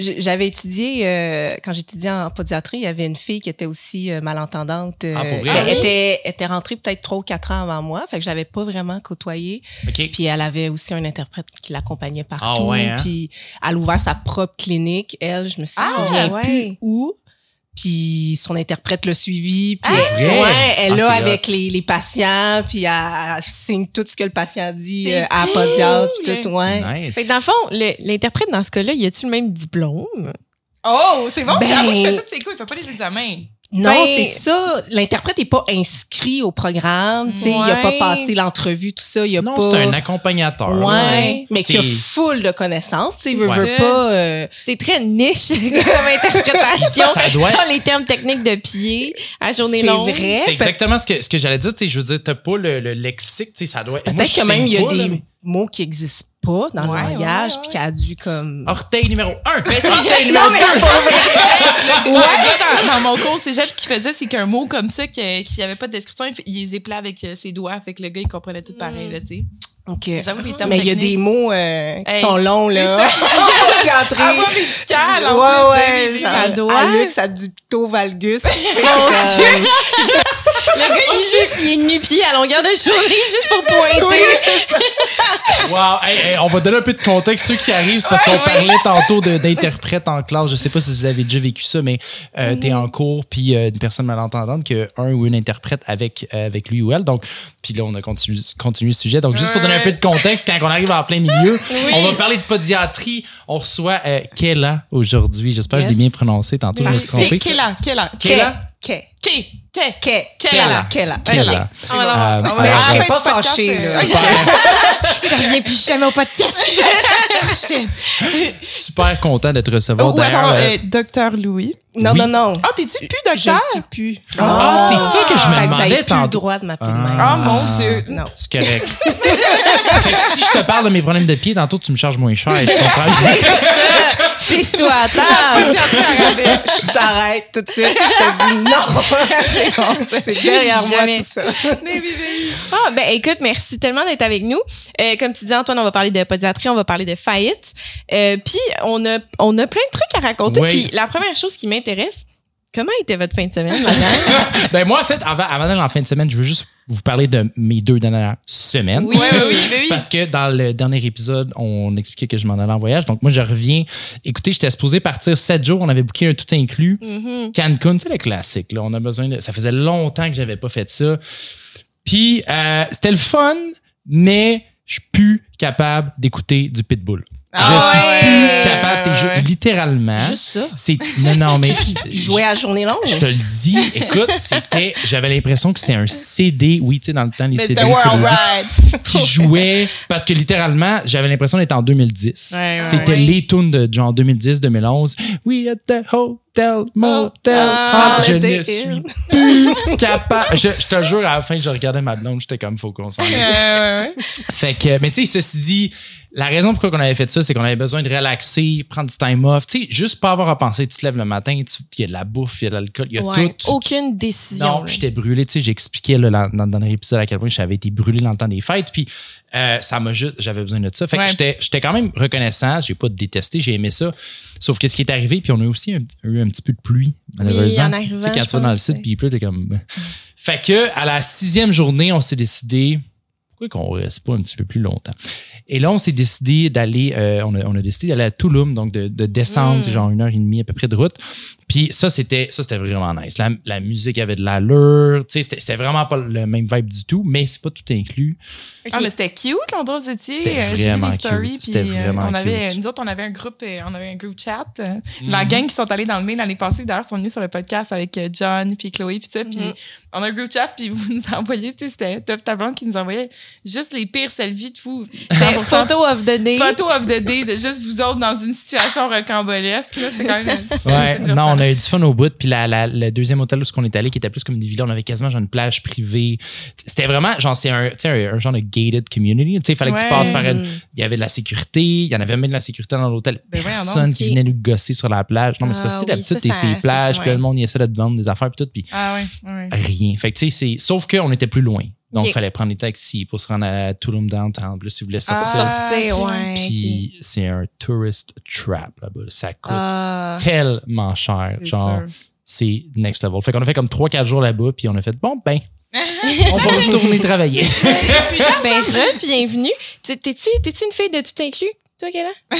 j'avais étudié, euh, quand j'étudiais en pédiatrie, il y avait une fille qui était aussi euh, malentendante. euh, Ah, pour vrai? mais Ah oui? elle était, était rentrée peut-être trois ou quatre ans avant moi, fait que j'avais pas vraiment côtoyé. OK. Puis elle avait aussi un interprète qui l'accompagnait partout. Ah ouais, hein? Puis elle a ouvert sa propre clinique. Elle, je me Ah, souviens ouais. plus où. Puis son interprète l'a suivi. Puis Ah, elle, ouais, elle Ah, là avec les, les patients. Puis elle, elle signe tout ce que le patient dit euh, à la podiatre. Puis tout, ouais. Nice. Fait que dans le fond, l'interprète dans ce cas-là, y a-tu le même diplôme? Oh, c'est bon. Ben- c'est à moi qui fais ça, c'est cool. Il fait pas les examens. Non, Ben- c'est ça. L'interprète n'est pas inscrit au programme. tu sais, Il n'a pas passé l'entrevue, tout ça. Il a non, pas... c'est un accompagnateur. Ouais, Ouais. mais qui a C'est- full de connaissances. Tu sais, veut, C'est veut pas... euh, C'est très niche comme interprétation. Ça doit- Genre les termes techniques de pied à journée C'est longue. vrai. C'est exactement ce que, ce que j'allais dire. Tu sais, je veux dire, t'as pas le, le lexique, tu sais, ça doit. Peut-être que même il y a pas, là, des mais- mots qui n'existent pas dans Ouais, le langage, puis ouais. qui a dû comme. Orteil numéro 1. Orteil numéro deux. Le gars dans, dans mon cours cégep, ce qu'il faisait, c'est qu'un mot comme ça, que- qu'il n'y avait pas de description, il, les éplait avec euh, ses doigts. Fait que le gars, il comprenait tout pareil, là, tu sais. Ok. J'avoue, les termes Mais il y a des mots euh, qui Hey, sont longs, là. Pédiatrie. Avoir médical, en Ouais, ouais. Genre. Alux abducto valgus. Le gars, il est juste, il est nu-pied à longueur de journée juste pour pointer. Wow. Hey, hey, on va donner un peu de contexte. Ceux qui arrivent, c'est parce qu'on parlait tantôt d'interprète en classe. Je sais pas si vous avez déjà vécu ça, mais euh, t'es en cours, puis euh, une personne malentendante, que un ou une interprète avec, euh, avec lui ou elle. Donc, puis là, on a continué, continué le sujet. Donc, juste pour donner un peu de contexte, quand on arrive en plein milieu, on va parler de pédiatrie. On reçoit euh, Kella aujourd'hui. J'espère que je l'ai bien prononcé. Tantôt, je me suis trompé. Quel an? Quel Ah, non. Euh, Ah, Mais ouais. je serais Arrête pas fâchée, euh. Je reviens plus jamais au podcast. super content de te recevoir. Oh, D'ailleurs, euh, euh, Docteur Louis. Non, Oui. non, non. Ah, t'es-tu plus Je ne docteur? suis plus. Ah, c'est ça que je me Fait vous avez demandais plus tantôt. le droit de m'appeler de même. Ah, mon Dieu. Non. C'est correct. fait que si je te parle de mes problèmes de pied, tantôt tu me charges moins cher et je comprends. C'est soit à table. Je t'arrête tout de suite. Je te dis non. c'est bon. Derrière moi Jamais. tout ça. Ah, ben écoute, merci tellement d'être avec nous. Euh, comme tu dis, Antoine, on va parler de pédiatrie, on va parler de faillite. Euh, puis on a, on a plein de trucs à raconter. Oui. Puis la première chose qui m'intéresse, comment était votre fin de semaine, madame? ben moi, en fait, avant, avant d'aller en fin de semaine, je veux juste vous parler de mes deux dernières semaines. Oui, oui, oui, oui. Parce que dans le dernier épisode, on expliquait que je m'en allais en voyage. Donc, moi, je reviens. Écoutez, j'étais supposé partir sept jours. On avait booké un tout inclus. Mhm. Cancun, c'est le classique. Là. On a besoin de. Ça faisait longtemps que j'avais pas fait ça. Puis, euh, c'était le fun, mais je suis plus capable d'écouter du pitbull. Ah je suis ouais, plus capable. C'est ju- littéralement. Juste ça. C'est non non mais Jouer à journée longue? je te le dis, écoute, c'était j'avais l'impression que c'était un CD, oui, tu sais dans le temps les Mais CD c'était World Ride. qui jouait parce que littéralement, j'avais l'impression d'être en 2010. Ouais, ouais, c'était les tunes de genre 2010 2011. We at the hotel motel. Ah, Ah, je ne suis plus capable. Je, je te jure à la fin je regardais ma blonde, j'étais comme faut qu'on s'en aille. Fait que, mais tu sais, ceci dit, la raison pourquoi on avait fait ça, c'est qu'on avait besoin de relaxer, prendre du time off. Tu sais, juste pas avoir à penser. Tu te lèves le matin, il y a de la bouffe, il y a de l'alcool, il y a Ouais, tout. Tu- aucune décision. non, j'étais brûlé. Tu sais, j'expliquais dans, dans, dernier épisode à quel point j'avais été brûlé dans le temps des fêtes. Puis euh, ça m'a juste, j'avais besoin de ça. Fait que j'étais, j'étais quand même reconnaissant. J'ai pas détesté, j'ai aimé ça. Sauf que ce qui est arrivé, puis on a aussi un- eu un petit peu de pluie, malheureusement. en arrivant, tu sais, quand tu vas dans le site, puis il pleut, t'es comme. Fait que à la sixième journée, on s'est décidé. Pourquoi qu'on reste pas un petit peu plus longtemps? Et là, on s'est décidé d'aller, euh, on, a, on a décidé d'aller à Touloum, donc de, de descendre, Mm. c'est genre une heure et demie à peu près de route. Puis ça, c'était ça c'était vraiment nice. La, la musique avait de l'allure, tu sais, c'était c'était vraiment pas le même vibe du tout, mais c'est pas tout inclus. Ah, mais c'était cute, l'endroit où vous étiez. C'était J'ai vu vraiment les stories. cute. C'était euh, vraiment on avait, cute. Nous autres, on avait un groupe, euh, on avait un group chat. euh, Mhm. La gang qui sont allés dans le mail l'année passée, d'ailleurs, sont venus sur le podcast avec John, puis Chloé, puis ça. Puis Mhm. on a un group chat, puis vous nous envoyez, tu sais, c'était Top Tablon qui nous envoyait juste les pires selfies de vous. C'était 100% photo of the day. Photo of the day de juste vous autres dans une situation rocambolesque. là, C'est quand même. Ouais, non, on a eu du fun au bout. Puis la, la- le deuxième hôtel où on est allé, qui était plus comme des villas, on avait quasiment genre une plage privée. C'était vraiment, genre, c'est un, un, un genre de gated community. Tu sais, il fallait que tu Ouais. passes par une. Il y avait de la sécurité, il y en avait même de la sécurité dans l'hôtel. Ben Personne donc, qui venait nous gosser sur la plage. Non, mais c'est parce que Ah oui, d'habitude, ça, t'es sur les plages, puis ouais. le monde, il essaie de te vendre des affaires, puis tout. Puis Ah ouais, ouais. rien. Fait que, tu sais. Sauf qu'on était plus loin. Donc, il fallait prendre les taxis pour se rendre à Tulum Downtown. Là, si vous voulez sortir. Ah, Sortir, ok. ouais. Puis c'est un tourist trap là-bas. Ça coûte Ah. tellement cher. C'est Genre, c'est next level. Fait qu'on a fait comme 3-4 jours là-bas, puis on a fait bon, ben, on va retourner travailler. ben, re, bienvenue. Tu- T'es-tu t'es-tu une fille de tout inclus, toi, Kéla?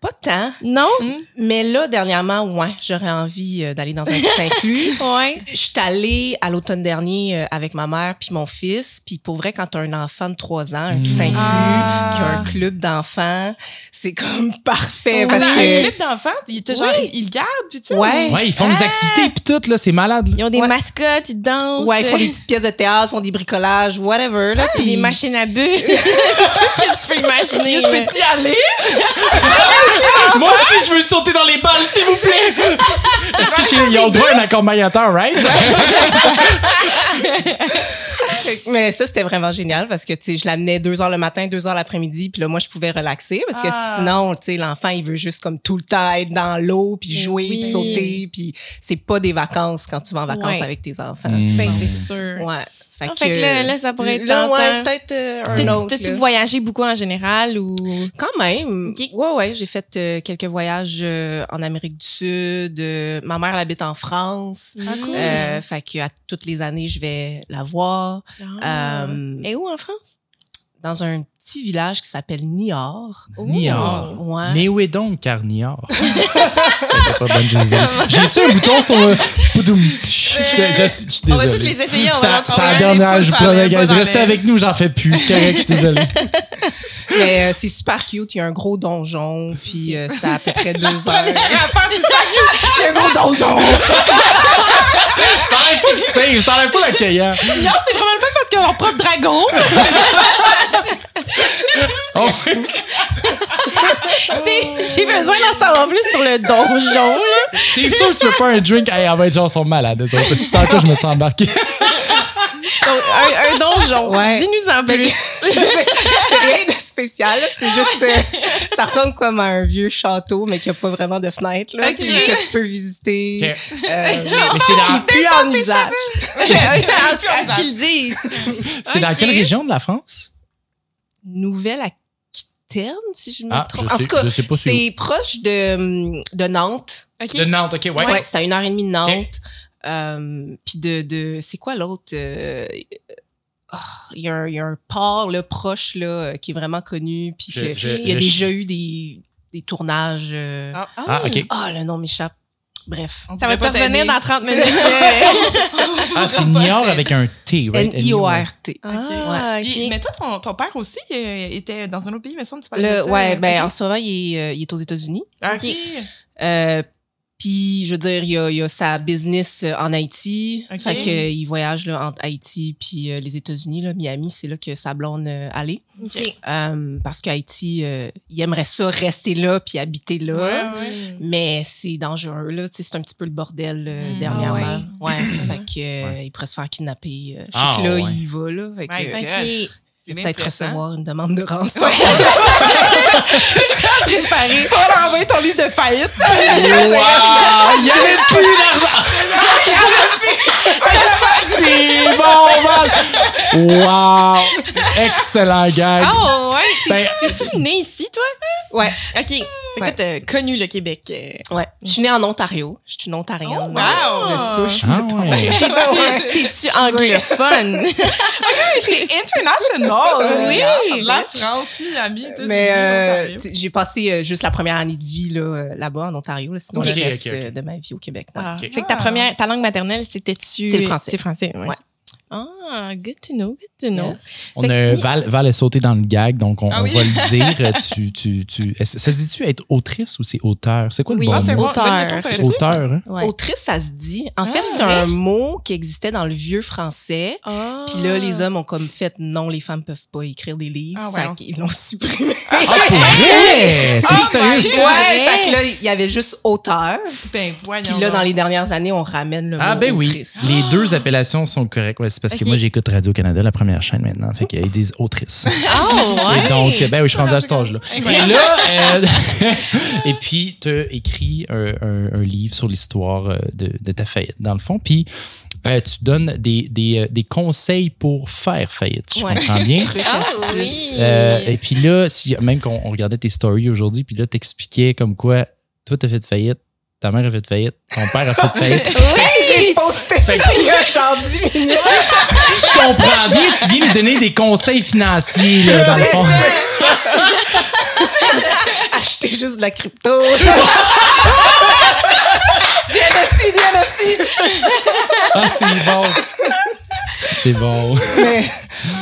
Pas tant. Non? Mais là, dernièrement, ouais, j'aurais envie euh, d'aller dans un tout inclus. Ouais. Je suis allée à l'automne dernier euh, avec ma mère puis mon fils. Puis pour vrai, quand tu as un enfant de 3 ans, un tout Mm. inclus, Ah. qui a un club d'enfants, c'est comme parfait Oui. parce un que... clip d'enfant, il était genre, Oui. il le garde, puis tu sais. Ouais. Ouais, ils font des Ah! activités, puis tout, là, c'est malade. là. Ils ont des Ouais. mascottes, ils dansent. Ouais, ils font des petites pièces de théâtre, font des bricolages, whatever. Là, Puis puis des machines à bulles. Tout ce que tu peux imaginer. Je peux-tu y aller? Moi aussi, je veux sauter dans les balles, s'il vous plaît. Est-ce que j'ai- le droit à un accompagnateur, right? Mais ça, c'était vraiment génial parce que, tu sais, je l'amenais deux heures le matin, deux heures l'après-midi, puis là, moi, je pouvais relaxer parce que Ah. sinon, tu sais, l'enfant, il veut juste comme tout le temps être dans l'eau, puis jouer, Oui. puis sauter, puis c'est pas des vacances quand tu vas en vacances Ouais. avec tes enfants. Mm. Ben, c'est sûr. Ouais. Fait, Ah, fait que là, là, ça pourrait être Là, ouais, peut-être euh, un autre. T'as-tu voyagé beaucoup en général ou? Quand même. Ok. Ouais, ouais, j'ai fait euh, quelques voyages euh, en Amérique du Sud. Euh, ma mère elle habite en France. Ah, cool. Euh, fait que à toutes les années, je vais la voir Ah. euh, Et où en France? Dans un petit village qui s'appelle Niort. Niort. Ouais. Mais où est donc pas bonne Jésus. J'ai-tu un bouton sur le. Tch, Je je- je suis On va toutes désolé. les essayer, trouver la un. dernière, je Restez avec nous, j'en fais plus. C'est correct, je suis désolé. Mais euh, c'est super cute. Il y a un gros donjon. Puis euh, c'était à peu près deux heures. Il y a un gros donjon. Ça enlève pas le safe, ça enlève pas l'accueillant. ça. Non, c'est vraiment le fun parce qu'ils ont leur propre dragon. Oh, C'est- J'ai besoin d'en savoir plus sur le donjon, là. T'es sûr que tu veux pas un drink? Hey, elle va être genre, ils sont malades. eux autres, Parce que tantôt, je me sens embarqué. Donc, un, un donjon. Ouais. Dis-nous en plus. c'est rien de spécial. C'est juste, euh, ça ressemble comme à un vieux château, mais qui a pas vraiment de fenêtre, là, puis que tu peux visiter. Ok. Euh, Mais c'est dans, plus en usage. ce qu'ils disent? c'est dans quelle région de la France? Nouvelle-Aquitaine, si je me Ah, trompe. je en sais- tout cas, c'est proche de, de Nantes. De Nantes, ok, ouais. Ouais, c'est à une heure et demie de Nantes. Euh, puis de, de c'est quoi l'autre euh, ah, il y, a un- il y a un port là, proche là, euh, qui est vraiment connu puis Je- que je- il y a je- déjà eu des, des tournages euh, ah. Ah, ok. le nom m'échappe bref Ça va te revenir dans 30 minutes. Ah, c'est Niort avec un T, right? N-I-O-R-T Ah. Mais toi, ton, ton père aussi euh, était dans un autre pays, mais ça, tu parlais le de ça, ouais ben en ce moment il est, euh, il est aux États-Unis OK. Euh, puis, je veux dire, il y a, il y a sa business euh, en Haïti. Ok. Fait que, euh, il voyage là, entre Haïti puis euh, les États-Unis, là, Miami, c'est là que sa blonde euh, allait. OK. Euh, parce qu'Haïti, euh, il aimerait ça rester là puis habiter là. Ouais, ouais. Mais c'est dangereux, là. Tu sais, c'est un petit peu le bordel euh, Mm. dernièrement. ouais. Fait que, euh, il pourrait se faire kidnapper. Euh, je sais Ah, que là, ouais. il va, là. Fait que, Ouais, peut-être recevoir une demande de rançon. Préparé. Pas envoyer ton livre de faillite. Wow! Il y avait plus d'argent! C'est bon, man! Wow! Excellent gag. Oh, ouais. Ben, T'es-tu né ici, toi? ouais. OK. Fait Ouais. t'as connu le Québec. euh. Ouais. Je suis née en Ontario. Je suis une Ontarienne. Oh, wow! De souche. ah ouais. T'es-tu t'es-tu anglophone? C'est international. Oui. La France, Miami. Mais c'est euh, j'ai passé euh, juste la première année de vie là, là-bas en Ontario. Là, sinon, Ok, le reste de ma vie au Québec. ouais. Ah, Ok. Fait que ta première, ta langue maternelle, C'est le français. C'est français, ouais. Ouais. Ah, good to know, good to know. Yes. On a Val, Val est sauté dans le gag, donc on, Ah on va le dire. Tu, tu, tu, ça se dit-tu être autrice ou c'est auteur? C'est quoi le Oui, bon ah, mot? bon. Auteur, c'est auteur, hein? Ouais. Autrice, ça se dit. En Ah, fait, c'est ouais. un mot qui existait dans le vieux français. Ah. Puis là, les hommes ont comme fait non, les femmes peuvent pas écrire des livres. Ah, ouais. fait qu'ils l'ont supprimé. Ah, pour vrai? Oh sérieux? ouais, fait que là, il y avait juste auteur. Ben. Puis là, dans les dernières années, on ramène le Ah, mot ben oui. Les deux appellations sont correctes. Parce que moi, j'écoute Radio-Canada, la première chaîne maintenant. Fait qu'ils disent autrice. Oh, ouais. Et donc, ben oui, je suis rendu à cet âge-là. Et là, euh, et puis, tu as écrit un, un- un livre sur l'histoire euh, de, de ta faillite, dans le fond. Puis, euh, tu donnes des, des, euh, des conseils pour faire faillite, je Ouais. comprends bien. Ah, oui. Euh, et puis là, si, même qu'on on regardait tes stories aujourd'hui, puis là, t'expliquais comme quoi, toi, t'as fait faillite, ta mère a fait faillite, ton père a fait faillite. J'ai posté ça il y a genre 10 minutes. si je comprends bien, tu viens nous donner des conseils financiers, là, dans le fond. Acheter juste de la crypto. Des NFT, des NFT. Ah, c'est bon. C'est bon. Mais,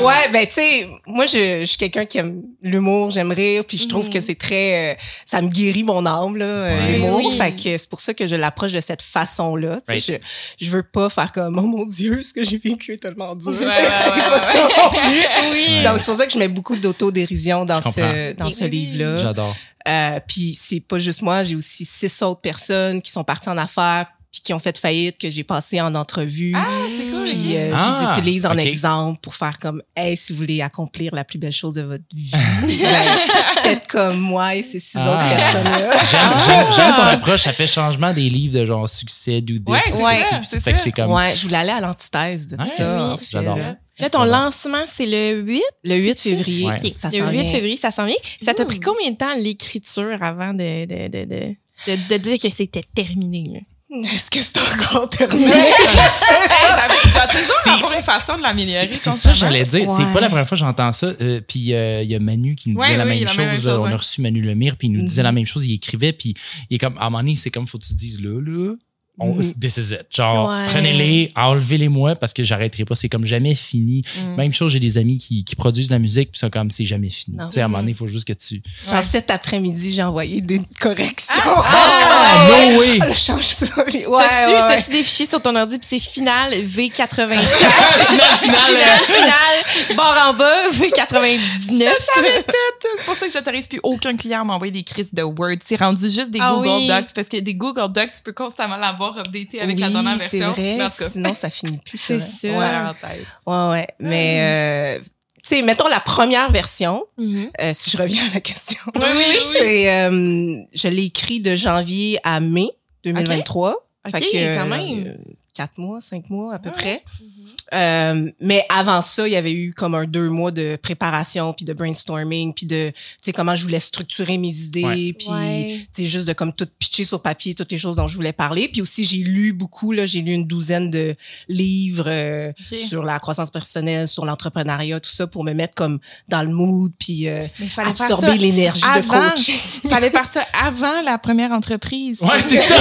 ouais, ben, tu sais, moi, je, je suis quelqu'un qui aime l'humour, j'aime rire, puis je trouve que c'est très. euh, ça me guérit mon âme, là, euh, Ouais. l'humour. Oui. Fait que c'est pour ça que je l'approche de cette façon-là. Tu sais, Right. Je, je veux pas faire comme, oh mon Dieu, ce que j'ai vécu est tellement dur. Ouais. Oui. Donc, c'est pour ça que je mets beaucoup d'autodérision dans Je ce, dans ce Oui. livre-là. J'adore. Euh, puis c'est pas juste moi, j'ai aussi six autres personnes qui sont parties en affaires qui ont fait faillite que j'ai passé en entrevue. Ah, c'est cool. Puis euh, Ah, je les utilise en exemple pour faire comme hey si vous voulez accomplir la plus belle chose de votre vie, ben, faites comme moi et ces six Ah. autres personnes-là. J'aime, j'aime, j'aime ton approche. Ça fait changement des livres de genre succès, do this, Ouais, c'est comme. Ouais, je voulais aller à l'antithèse de tout Ouais, ça. oui, j'adore. là. Ton lancement, c'est le 8. Le 8 C'est-tu? février, Ouais. OK. ça le s'en 8 vient. février, ça s'en vient. Ça t'a pris combien de temps l'écriture avant de, de, de, de, de, de dire que c'était terminé? Est-ce que c'est encore terminé? Toujours C'est- avoir une façon de l'améliorer. C'est, c'est ça, j'allais dire. C'est pas la première fois que j'entends ça. Euh, puis euh, il y a Manu qui nous Ouais, disait la, oui, même la chose. même chose, On ouais. a reçu Manu Lemire, puis il nous disait Mhm. la même chose. Il écrivait, puis il est comme, à un moment donné, c'est comme, faut que tu dises là, là. On, Mhm. This is it. Genre, Ouais. prenez-les, enlevez-les-moi parce que j'arrêterai pas. C'est comme jamais fini. Mm. Même chose, j'ai des amis qui, qui produisent de la musique, puis c'est comme, c'est jamais fini. Tu sais, à un moment donné, il faut juste que tu. Genre, cet après-midi, j'ai envoyé des corrections. Ah, no way! Je change ça. Ouais, T'as-tu, ouais, ouais. t'as-tu des fichiers sur ton ordi puis c'est final V84? Final, final, final, euh, final, barre en bas, V99. C'est pour ça que j'autorise plus aucun client à m'envoyer des crises de Word. C'est rendu juste des Ah Google oui. Docs. Parce que des Google Docs, tu peux constamment l'avoir updaté avec la dernière c'est version. vrai. Mais en tout cas, Sinon, ça finit plus. C'est sûr. Ouais, ouais, ouais. Mais, euh, tu sais, mettons la première version, Mhm. euh, si je reviens à la question. Oui, oui, euh, je l'ai écrit de janvier à mai 2023. OK, que, quand même. quatre mois, cinq mois à peu Ouais. près. Euh, mais avant ça, il y avait eu comme un deux mois de préparation, puis de brainstorming, puis de, tu sais, comment je voulais structurer mes idées, Ouais. puis, Ouais. tu sais, juste de comme tout pitcher sur papier, toutes les choses dont je voulais parler. Puis aussi, j'ai lu beaucoup, là, j'ai lu une douzaine de livres euh, sur la croissance personnelle, sur l'entrepreneuriat, tout ça, pour me mettre comme dans le mood, puis euh, absorber l'énergie de avant. coach. Fallait faire ça avant la première entreprise. Ouais, c'est ça.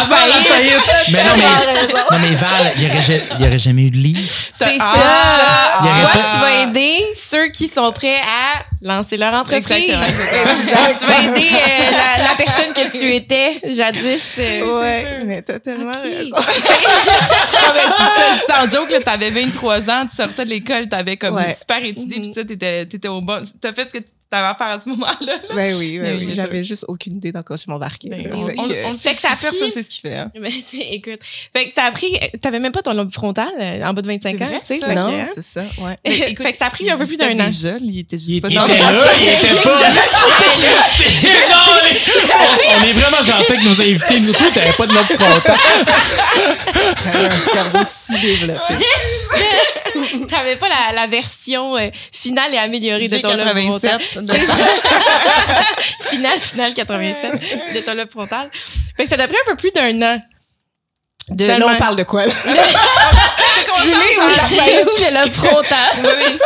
Avant la faillite. Mais non, mais, non, mais Val, il n'y aurait, il jamais eu de livre. C'est Ah! ça. Toi, pas- tu vas aider ceux qui sont prêts à lancer leur entreprise. Exactement, exactement. tu vas aider euh, la, la personne que tu étais jadis. euh. Ouais, mais t'as tellement raison. Sans joke, là, t'avais 23 ans, tu sortais de l'école, t'avais comme Ouais. une super étudié, Mhm. puis ça, t'étais, t'étais au bon. T'as fait ce que tu t'avais à faire à ce moment-là. Ben oui, ben Mais oui. oui, J'avais juste aucune idée dans quoi je m'embarquais. Ben, on, le sait que ça ça personne c'est ce qu'il fait. hein. Ben, c'est- écoute, fait que ça a pris, t'avais même pas ton lobe frontal euh, en bas de 25 C'est ans, tu sais. ça? fait que, non, hein. c'est ça, ouais. fait que ça a pris un peu plus d'un an. Déjà, il était juste Il, pas il dans était le- là, il était pas. C'est genre, on, est vraiment gentil avec nos invités. Nous, toi, t'avais pas de notre frontal. Cerveau sous-développé. T'avais pas la, la version euh, finale et améliorée de ton lobe frontal. 87. Finale, finale 87 de ton lobe frontal. Fait que ça t'a pris un peu plus d'un an. De, là, on parle de quoi, là? Livre ou la faillite le frontal. Oui.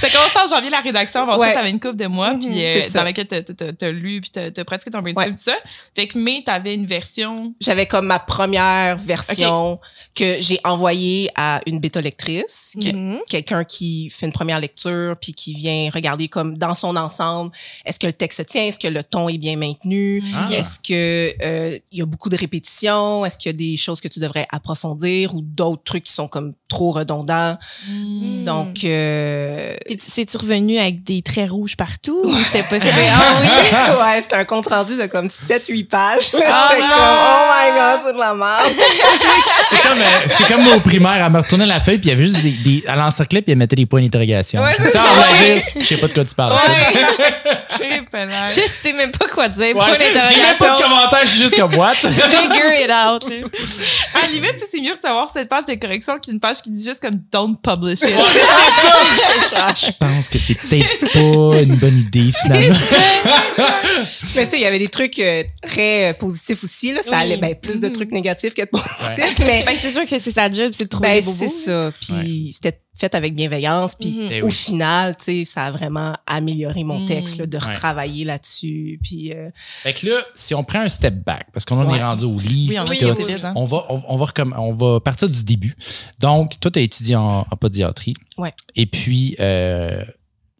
T'as commencé en janvier la rédaction. Avant ça, t'avais une couple de mois, puis euh, dans laquelle t'as- lu, puis t'as pratiqué ton brainstorm, tout ça. Fait que mai, t'avais une version. J'avais comme ma première version que j'ai envoyée à une bêta lectrice, que- Mhm. quelqu'un qui fait une première lecture puis qui vient regarder comme dans son ensemble, est-ce que le texte se tient, est-ce que le ton est bien maintenu, Ah. est-ce que euh, il y a beaucoup de répétitions, est-ce qu'il y a des choses que tu devrais approfondir ou d'autres trucs qui sont comme comme trop redondant. Mm. Donc, euh, C'est-tu revenu avec des traits rouges partout ou c'était pas ça? ah oui, ouais, c'était un compte rendu de comme 7-8 pages. Ah J'étais comme, oh my god, c'est de la merde. C'est comme, euh, c'est comme au primaire, elle me retournait la feuille, puis il y avait juste des. des elle encerclait, puis elle mettait des points d'interrogation. Ouais, dire, je sais pas de quoi tu parles. ça. Je sais même pas quoi dire. Ouais, J'ai même pas de commentaire, je suis juste comme what? Figure it out. À la limite, c'est mieux de savoir cette page de correction qu'une page qui dit juste comme don't publish it. Je pense que c'est peut-être pas une bonne idée finalement. Mais tu sais, il y avait des trucs euh, très euh, positifs aussi. Là. Ça Oui. allait ben, plus de Mhm. trucs négatifs que de positifs. Mais Ben, c'est sûr que c'est sa job, c'est de trouver ben, des bobos. c'est ça. Puis c'était fait avec bienveillance. Puis Mhm. Eh au oui. final, tu sais, ça a vraiment amélioré mon Mhm. texte, là, de Ouais. retravailler là-dessus. Puis euh, Fait que là, si on prend un step back, parce qu'on en est rendu au livre, Oui, on Oui, vite, hein. on va, on, on va recomm- on va partir du début. Donc, toi, tu as étudié en, en podiatrie. Ouais. Et puis, euh,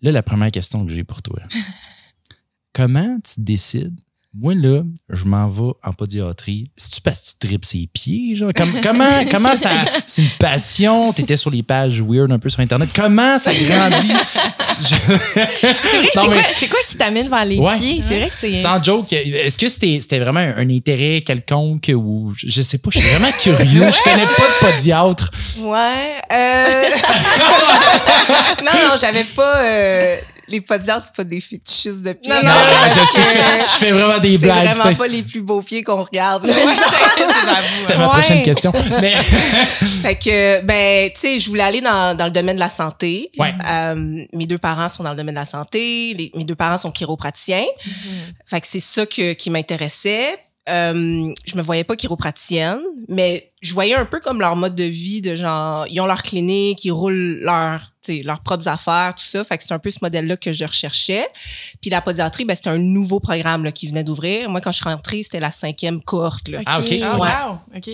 là, la première question que j'ai pour toi. Comment tu décides? Moi, là, je m'en vais en podiatrie. C'est-tu parce que tu tripes ses pieds? Genre? Comme- comment, comment ça. C'est une passion? Tu étais sur les pages weird un peu sur Internet. Comment ça grandit? C'est quoi, quoi qui t'amène vers les Ouais. pieds? C'est vrai que c'est. Sans joke, est-ce que c'était c'était vraiment un, un intérêt quelconque ou je, je sais pas, je suis vraiment curieux. Je connais pas de podiatre. Ouais. Euh... non, non, j'avais pas. Euh... Les podiatres, c'est pas des fétichistes de pieds. Non, Non, non, je sais, que je, je fais vraiment des C'est blagues. vraiment ça. pas les plus beaux pieds qu'on regarde. C'était ma Ouais. prochaine question. Mais fait que, ben, tu sais, je voulais aller dans, dans le domaine de la santé. Ouais. Euh, mes deux parents sont dans le domaine de la santé. Les- mes deux parents sont chiropraticiens. Fait que c'est ça que, qui m'intéressait. Euh, je me voyais pas chiropraticienne, mais je voyais un peu comme leur mode de vie de genre, ils ont leur clinique, ils roulent leur, leurs propres affaires, tout ça. Fait que c'est un peu ce modèle-là que je recherchais. Puis la podiatrie, ben, c'était un nouveau programme là, qui venait d'ouvrir. Moi, quand je suis rentrée, c'était la cinquième cohorte. Là. Ah, ok. Ah, Ouais. wow. OK.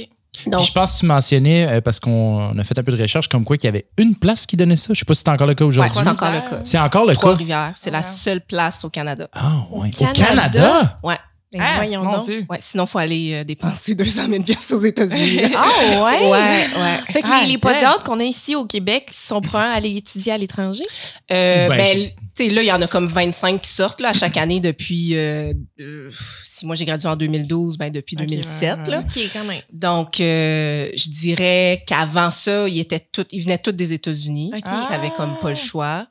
Donc, Puis je pense que tu mentionnais, euh, parce qu'on a fait un peu de recherche, comme quoi qu'il y avait une place qui donnait ça. Je sais pas si c'est encore le cas ouais, aujourd'hui. c'est encore le cas. c'est encore le cas? Trois-Rivières, c'est la Wow. seule place au Canada. Ah, ouais. Au Canada? Canada? Ouais. Ben, Ah, voyons mon donc. Dieu. Ouais, sinon, faut aller euh, dépenser 200 000 pièces aux États-Unis. Ah ouais? ouais, ouais. Fait que Ah, les, les qu'on a ici au Québec sont prêts à aller étudier à l'étranger? Euh, Ben, ben, tu sais, là, il y en a comme 25 qui sortent là, à chaque année depuis. euh, euh, si moi j'ai gradué en 2012, ben depuis Ok, 2007. ouais, Là. OK, quand même. Donc, euh, je dirais qu'avant ça, ils étaient tous, ils venaient tous des États-Unis. OK. Ah. Ils avaient comme pas le choix.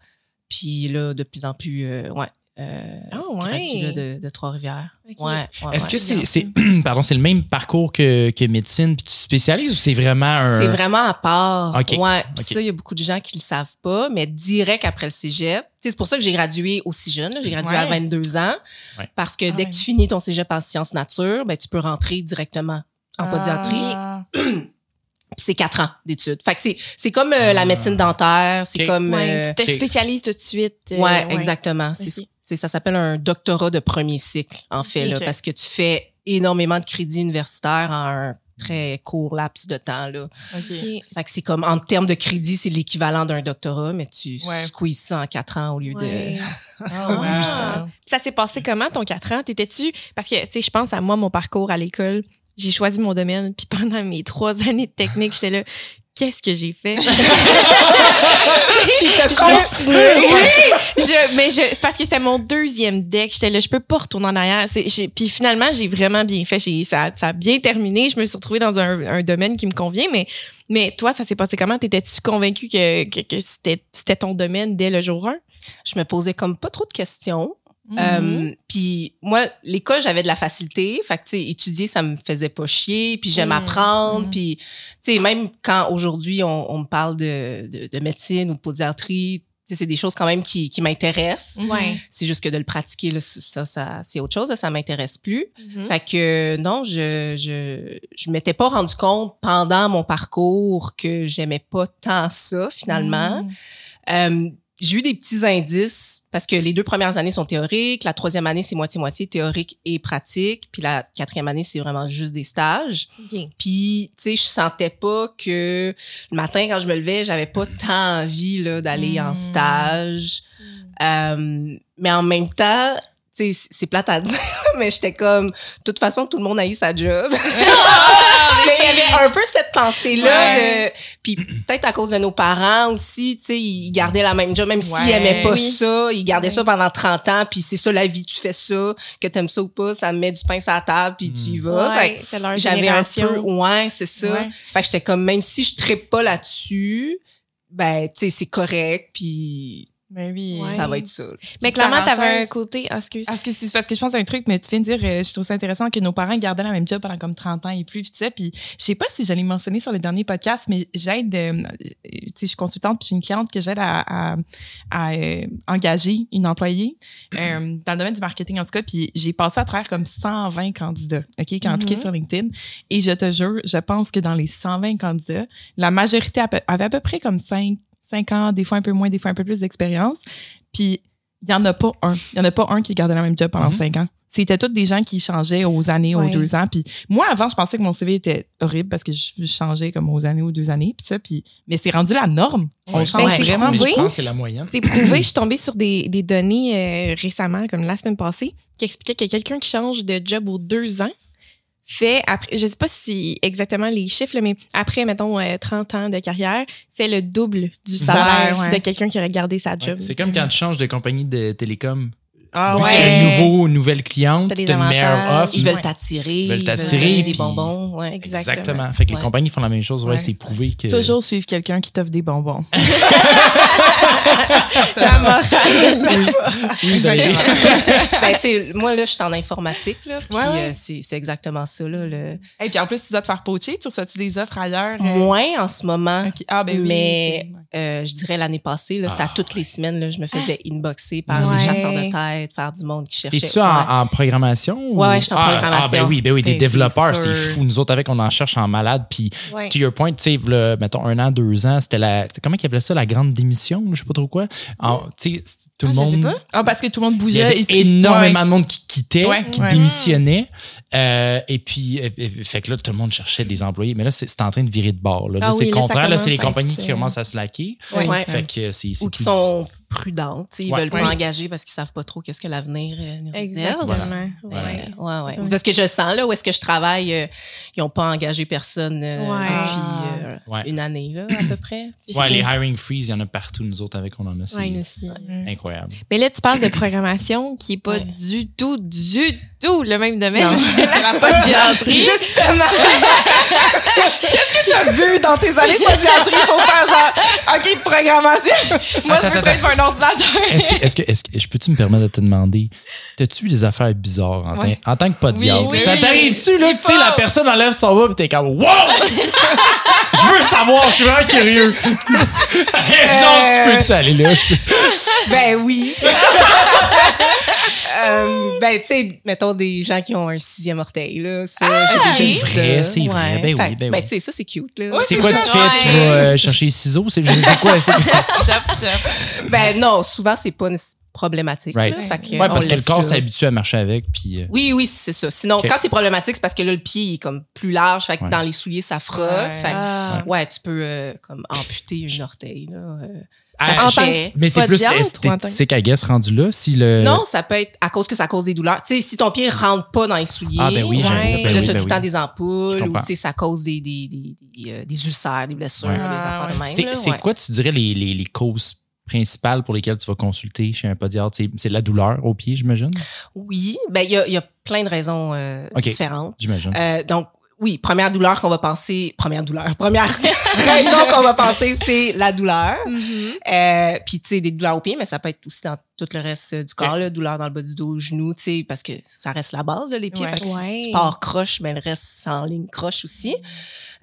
Puis là, de plus en plus, euh, ouais. Euh, Ah ouais. gradus, là, de, de Trois-Rivières. Ouais, ouais, Est-ce ouais. que c'est c'est pardon, c'est le même parcours que, que médecine puis tu spécialises ou c'est vraiment un C'est vraiment à part. OK. Ouais. Puis OK. ça, il y a beaucoup de gens qui le savent pas, mais direct après le cégep. tu sais, C'est pour ça que j'ai gradué aussi jeune. là. J'ai gradué à Ouais. 22 ans. Ouais. Parce que Ah dès ouais. que tu finis ton cégep en sciences nature, ben, tu peux rentrer directement en podiatrie. Ah. Puis c'est quatre ans d'études. Fait que c'est, c'est comme euh, la médecine dentaire. C'est comme. Ouais, euh, tu te ok. spécialises tout de suite. euh, ouais, exactement. C'est. C'est- ça s'appelle un doctorat de premier cycle, en fait, là, parce que tu fais énormément de crédits universitaires en un très court laps de temps. Là. Fait que c'est comme, en termes de crédit, c'est l'équivalent d'un doctorat, mais tu Ouais. squeezes ça en quatre ans au lieu Ouais. de. Oh, wow. Ça s'est passé comment ton 4 ans? T'étais-tu. Parce que, tu sais, je pense à moi, mon parcours à l'école. J'ai choisi mon domaine, puis pendant mes trois années de technique, j'étais là. Qu'est-ce que j'ai fait? Puis t'as continué. oui! Je, mais je, c'est parce que c'est mon deuxième deck. J'étais là, je peux pas retourner en arrière. C'est- j'ai- puis finalement, j'ai vraiment bien fait. J'ai- ça, ça a bien terminé. Je me suis retrouvée dans un, un domaine qui me convient. Mais, mais toi, ça s'est passé comment? T'étais-tu convaincue que, que, que c'était, c'était ton domaine dès le jour 1? Je me posais comme pas trop de questions. Mhm. Euh, puis moi, l'école, j'avais de la facilité. Fait que, tu sais, étudier, ça me faisait pas chier. Puis j'aime Mm. apprendre. Mm. Puis, tu sais, même quand aujourd'hui, on, on me parle de, de, de médecine ou de podiatrie, tu sais, c'est des choses quand même qui, qui m'intéressent. Ouais. C'est juste que de le pratiquer, là, ça, ça c'est autre chose. là, ça m'intéresse plus. Fait que non, je je je m'étais pas rendu compte pendant mon parcours que j'aimais pas tant ça finalement. Mhm. Euh, j'ai eu des petits indices parce que les deux premières années sont théoriques, la troisième année c'est moitié-moitié théorique et pratique, puis la quatrième année c'est vraiment juste des stages. Puis tu sais, je sentais pas que le matin quand je me levais, j'avais pas tant envie là d'aller en Mm. stage. Euh, mais en même temps, c'est plate à dire, mais j'étais comme, de toute façon, tout le monde a eu sa job. mais il y avait un peu cette pensée-là de, puis peut-être à cause de nos parents aussi, tu sais, ils gardaient la même job, même s'ils Ouais. aimaient pas Oui. ça, ils gardaient ça pendant 30 ans, puis c'est ça la vie, tu fais ça, que t'aimes ça ou pas, ça met du pain sur la table, puis tu y vas. Ouais, c'est leur j'avais un peu, ouais, c'est ça. Ouais. Fait que j'étais comme, même si je trippe pas là-dessus, ben, tu sais, c'est correct, puis Ben oui. Ouais. ça va être ça. Mais clairement, t'avais un parenthèse. côté. Ah, excuse. Ah, Parce que c'est parce que je pense à un truc, mais tu viens de dire, euh, je trouve ça intéressant que nos parents gardaient la même job pendant comme 30 ans et plus, puis tout ça. Puis je sais pas si j'allais mentionner sur le dernier podcast, mais j'aide, euh, tu sais, je suis consultante, puis j'ai une cliente que j'aide à, à, à, euh, engager une employée euh, dans le domaine du marketing en tout cas. Puis j'ai passé à travers comme 120 candidats, ok, qui ont appliqué Mhm. sur LinkedIn. Et je te jure, je pense que dans les 120 candidats, la majorité avait à peu près comme 5, 5 ans, des fois un peu moins, des fois un peu plus d'expérience. Puis il y en a pas un. Il y en a pas un qui gardait la même job pendant Mhm. cinq ans. C'était tous des gens qui changeaient aux années, aux Ouais. deux ans. Puis moi, avant, je pensais que mon CV était horrible parce que je, changeais comme aux années, aux deux années. Puis ça, puis, mais c'est rendu la norme. On Ouais. change Ben, c'est vraiment. prouvé. Je pense c'est la moyenne. C'est prouvé, je suis tombée sur des, des données euh, récemment, comme la semaine passée, qui expliquaient que quelqu'un qui change de job aux deux ans fait, après, je sais pas si exactement les chiffres, là, mais après, mettons, euh, 30 ans de carrière, fait le double du salaire Salaire, ouais. de quelqu'un qui aurait gardé sa Ouais. job. C'est comme quand tu changes de compagnie de télécom. Ah Vu ouais. un nouveau, une nouvelle cliente, T'as une meilleure offre. Ils veulent t'attirer. Ils veulent Ils t'attirer, des puis- bonbons. Ouais. Exactement. Exactement. Fait que les Ouais. compagnies font la même chose. Ouais, Ouais. c'est prouvé que. Toujours suivre quelqu'un qui t'offre des bonbons. La morale. Oui, Valérie. ben, tu sais, moi, là, je suis en informatique, là. Puis euh, c'est c'est exactement ça, là. Le... Et puis en plus, tu dois te faire poacher. Tu reçois-tu des offres ailleurs? euh? Moins en ce moment. Ok. Ah, ben oui. mais euh, je dirais l'année passée, là, c'était à Ah, toutes les semaines, là, je me faisais inboxer par Ouais. des chasseurs de tête, par du monde qui cherchait. Ouais. en, en programmation? ou- Ouais, ouais, je suis en Ah, programmation. Ah, ben oui, ben oui, des Ben, développeurs, c'est fou. Nous autres, avec, on en cherche en malade. Puis, Ouais. to your point, tu sais, le- mettons, un an, deux ans, c'était la. Comment ils appelaient ça, la grande démission? Je sais pas trop quoi? Tu sais, tout le Ah, sais monde. Ah, parce que tout le monde Il y bougeait. avait et puis- énormément Ouais. de monde qui quittait, Ouais, qui ouais. démissionnait. Euh, et puis, euh, euh, fait que là, tout le monde cherchait des employés. Mais là, c'est en train de virer de bord. Là, Là, Ah c'est oui, le contraire. Là, c'est les compagnies qui euh, commencent à se laquer. Ouais. Ouais. Fait que c'est Ou qui plus sont prudentes, ils Ouais. veulent pas engager parce qu'ils savent pas trop qu'est-ce que l'avenir euh, nous réserve. Exactement. Voilà. Ouais. Ouais, ouais, ouais. Ouais. Parce que je le sens, là, où est-ce que je travaille, euh, ils n'ont pas engagé personne euh, Ouais. depuis euh, Ouais. une année, là, à peu près. Ouais, les hiring freeze, il y en a partout, nous autres, avec, on en a. Ouais, nous aussi. incroyable. Mais là, tu parles de programmation qui est pas Ouais. du tout, du tout le même domaine Non. que la podiatrie. Justement! Qu'est-ce que tu as vu dans tes années de pédiatrie pour faire genre, OK, programmation? Moi, Attends, je veux attends, être sur un ordinateur. Est-ce que, est-ce que, est-ce que, je peux-tu me permettre de te demander, t'as-tu eu des affaires bizarres en, Ouais. en tant que? Oui, ça oui. t'arrive-tu, là, que, tu sais, la personne enlève son bas pis t'es comme, wow! je veux savoir, je suis vraiment curieux. Genre, je peux-tu aller là? Ben oui. Euh, ben, tu sais, mettons des gens qui ont un sixième orteil, là. Ça, vu C'est vrai, c'est vrai. Ben oui, ben oui. tu sais, ça, c'est cute, là. C'est quoi tu ça. fais? Tu vas euh, chercher les ciseaux? C'est, je sais quoi? c'est- Chop, chop. Ben non, souvent, c'est pas problématique. Right. là. Fait que, Ouais, parce que le corps s'habitue à marcher avec, puis... euh, Oui, oui, c'est ça. Sinon, quand c'est problématique, c'est parce que là, le pied il est comme plus large. Fait que Ouais. dans les souliers, ça frotte. Ouais. Fait que, Ah. ouais, tu peux euh, comme amputer une orteil, là. euh, Ah. Mais c'est plus esthétique, I guess, rendu là. Si le... Non, ça peut être à cause que ça cause des douleurs. Tu sais, si ton pied rentre pas dans les souliers, Ah, ben oui. Ouais. Ben là, oui, t'as ben tout le temps oui. des ampoules ou comprends. tu sais, ça cause des, des, des, des, euh, des ulcères, des blessures, Ouais. des Ah, affaires de même. C'est, ouais. quoi, tu dirais, les, les, les causes principales pour lesquelles tu vas consulter chez un podiatre? C'est, c'est la douleur au pied, j'imagine? Oui, ben il y a, il y a plein de raisons euh, différentes. J'imagine. Euh, donc, oui, première douleur qu'on va penser, première douleur, première raison qu'on va penser, c'est la douleur. Mhm. Euh, Puis, tu sais, des douleurs au pied, mais ça peut être aussi dans tout le reste euh, du corps, là, douleur dans le bas du dos, genou, tu sais, parce que ça reste la base, là, les pieds. Ouais. Fait que Ouais. si tu pars croche, ben, le reste, c'est en ligne croche aussi.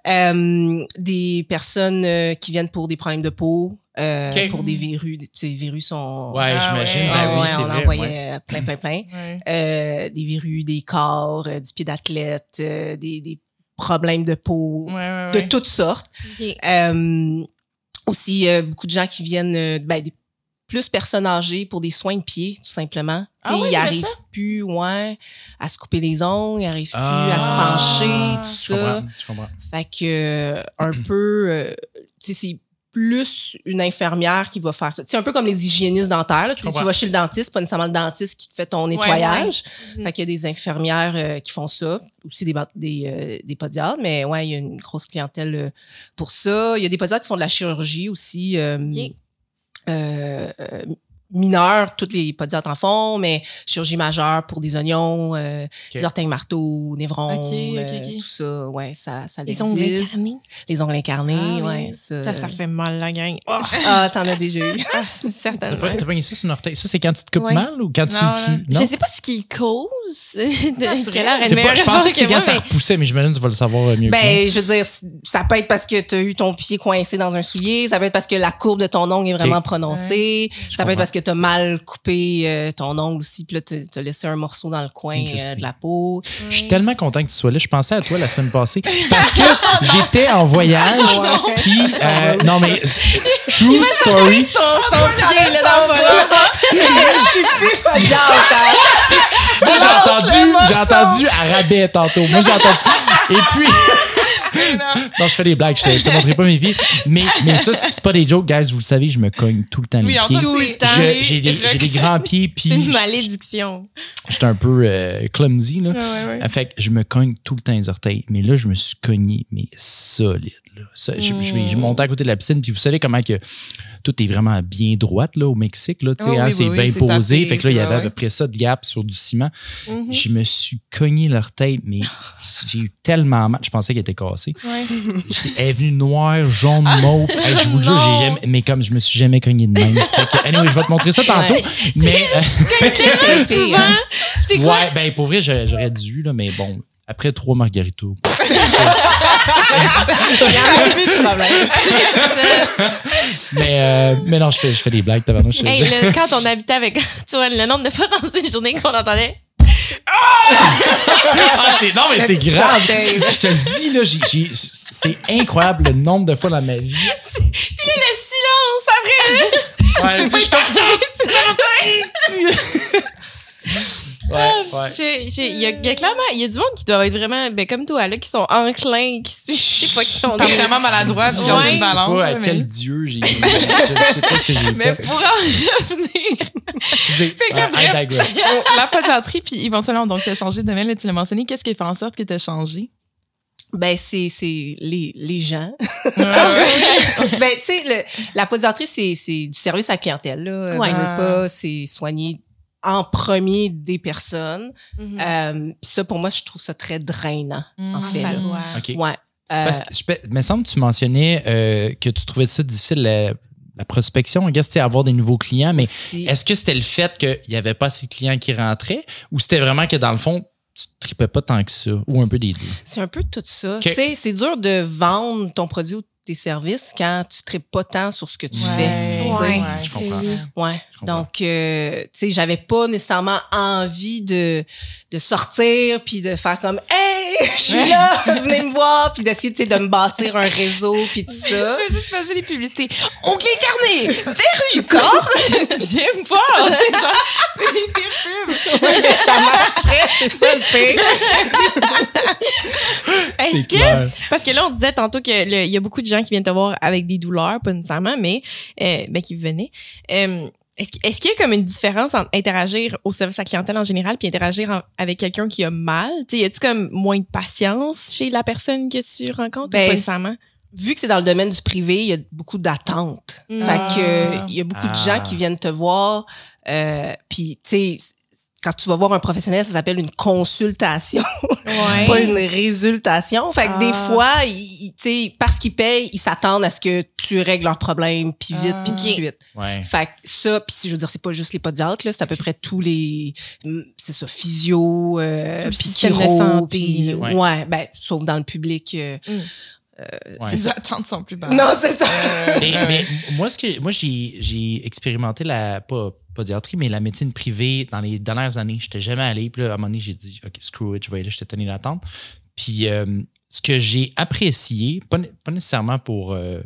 Euh, des personnes euh, qui viennent pour des problèmes de peau, euh, pour des verrues. des- Tu sais, les verrues sont... ouais, Ah j'imagine. ouais. Ben Ah oui, ouais, on vrai. en voyait ouais. euh, plein, plein, plein. Ouais. Euh, des verrues, des corps, euh, du pied d'athlète, euh, des, des problèmes de peau, Ouais, ouais, de toutes sortes. Ok. Euh, aussi, euh, beaucoup de gens qui viennent, euh, ben, des plus personnes âgées pour des soins de pied, tout simplement. Ah ouais, ils n'arrivent plus ouais, à se couper les ongles, ils n'arrivent plus Ah. à se pencher, tout Je ça. comprends, je comprends. Fait que, euh, un peu, euh, tu sais, c'est plus une infirmière qui va faire ça. C'est un peu comme les hygiénistes dentaires. Là. Tu, sais, tu vas chez le dentiste, pas nécessairement le dentiste qui te fait ton nettoyage. ouais. Fait qu'il y a des infirmières euh, qui font ça, aussi des, des, euh, des podiatres, mais ouais, il y a une grosse clientèle euh, pour ça. Il y a des podiatres qui font de la chirurgie aussi. euh, Mineure, toutes les podiatres en font, mais chirurgie majeure pour des oignons, euh, des orteils marteaux, névrons, euh, tout ça, ouais, ça, ça Les existe. ongles incarnés? Les ongles incarnés, Ah oui. ouais. Ça, ça fait mal, la gang. Oh, Ah, t'en as déjà eu. ah, T'as certainement. pas, t'as pogné ça sur une orteil. Ça, c'est quand tu te coupes Ouais. mal ou quand tu. Non, tu- non. non? Je sais pas ce qu'il cause. De quelle heure C'est elle pas- je pensais que c'est quand ça repoussait, mais j'imagine que tu vas le savoir euh, mieux. Ben, je veux dire, ça peut être parce que tu as eu ton pied coincé dans un soulier, ça peut être parce que la courbe de ton ongle est vraiment prononcée, ça peut être parce que tu as mal coupé euh, ton ongle aussi, puis là, tu as laissé un morceau dans le coin euh, de la peau. Je suis tellement content que tu sois là. Je pensais à toi la semaine passée parce que j'étais en voyage. Puis, euh, non, mais true story. Son, son pied, là, dans. Je suis plus hein. Moi, j'ai entendu, j'ai entendu à rabais tantôt. Moi, j'ai entendu. Et puis. non, je fais des blagues. Je te, je te montrerai pas mes pieds. Mais, mais ça, c'est pas des jokes, guys. Vous le savez, je me cogne tout le temps Oui, les pieds. tout le temps. Je- J'ai des, grands pieds, puis C'est une je- malédiction. j'étais un peu euh, clumsy, là. Ouais, ouais, ouais. Fait que je me cogne tout le temps les orteils. Mais là, je me suis cogné, mais solide. Là. Ça, je, je je montais à côté de la piscine, puis vous savez comment que tout est vraiment bien droite là, au Mexique. Là, hein, oui, c'est oui, bien posé. tapé, fait que là, il y avait à peu près ça de gap sur du ciment. Mhm. Je me suis cogné l'orteil, mais j'ai eu tellement mal. Je pensais qu'elle était cassée. Ouais. Elle est venue noire, jaune, mauve. Hey, je vous le jure, Non. j'ai jamais, mais comme je me suis jamais cogné de même. Fait que, anyway, je vais te montrer ça tantôt. Ouais. Mais, euh, T'es pire. Souvent, tu fais quoi? ouais, ben, pour vrai, j'aurais j'aurais dû, là, mais bon, après trois margaritos. Mais, euh, mais non, je fais, je fais des blagues, tabarnouche. Je- Hey, le- quand on habitait avec toi, le nombre de fois dans une journée qu'on entendait. Ah, c'est- non, mais c'est grave. Je te le dis, là, c'est incroyable le nombre de fois dans ma vie. Puis là, le silence après. Ouais, Tu peux pas je. Ouais, ouais. J'ai- j'ai- Il y, a- il y a clairement, il y a du monde qui doivent être vraiment, ben, comme toi, là, qui sont enclins, qui, je sais pas, qui sont vraiment maladroit, puis qui ont une Je sais balance. pas à quel mais- dieu j'ai. Je sais pas ce que j'ai Mais fait. pour en revenir, Excusez. euh, I digress. la podiatrie, puis éventuellement, donc, t'as changé de domaine, là, tu l'as mentionné. Qu'est-ce qui fait en sorte que t'as changé? Ben, c'est c'est les, les gens. Ouais. ben, tu sais, le- la podiatrie, c'est c'est du service à clientèle. Là. Ouais. Veux pas, c'est soigner en premier des personnes. Mhm. Euh, ça, pour moi, je trouve ça très drainant, en Mm. fait. Ça doit. Ouais. Euh, Parce que, je me semble que tu mentionnais euh, que tu trouvais ça difficile, la, la prospection, I guess, avoir des nouveaux clients, mais est-ce que c'était le fait qu'il n'y avait pas assez de clients qui rentraient ou c'était vraiment que dans le fond, tu ne tripais pas tant que ça ou un peu des deux? C'est un peu tout ça. Ok. Tu sais, c'est dur de vendre ton produit ou tes services quand tu ne tripes pas tant sur ce que tu fais. tu sais. Ouais. Je comprends. Ouais. comprends. Donc, euh, tu sais, j'avais pas nécessairement envie de, de sortir puis de faire comme Hey, je suis là, venez me voir, puis d'essayer, tu sais, de me bâtir un réseau puis tout ça. Je veux juste imaginer les publicités. Oncle carné, verru, corps, viens me voir. Tu sais, genre, c'est des pires pubs. ça marcherait, c'est ça le fait. Est-ce que, clair. parce que là, on disait tantôt qu'il y a beaucoup de gens qui viennent te voir avec des douleurs, pas nécessairement, mais euh, ben, qui venaient. Euh, est-ce qu'il y a comme une différence entre interagir au service à la clientèle en général puis interagir en- avec quelqu'un qui a mal? Tu sais, y a-tu comme moins de patience chez la personne que tu rencontres? Ben, ou pas nécessairement? Vu que c'est dans le domaine du privé, il y a beaucoup d'attentes. Mm. Fait que euh, il y a beaucoup de Ah. gens qui viennent te voir, euh, puis tu sais, quand tu vas voir un professionnel, ça s'appelle une consultation. Ouais. pas une résultation. Fait que des Ah. fois, ils- ils- parce qu'ils payent, ils s'attendent à ce que tu règles leurs problèmes, puis vite, Ah. puis tout de Ok. suite. Ouais. Fait que ça, puis si je veux dire, c'est pas juste les podiatres, là, c'est à peu près tous les, hum, c'est ça, physio, euh, puis chiro, puis. Ouais. ouais. ben, sauf dans le public. euh, Mm. euh, Ouais. Ça. attentes sont plus basses. Non, c'est ça. Mais, mais moi, ce que, moi j'ai, j'ai expérimenté la pas podiatrie, mais la médecine privée dans les dernières années. Je n'étais jamais allé. Puis là, à un moment donné, j'ai dit, OK, screw it, je vais aller, j'étais tanné d'attendre. Puis euh, ce que j'ai apprécié, pas, né- pas nécessairement pour euh,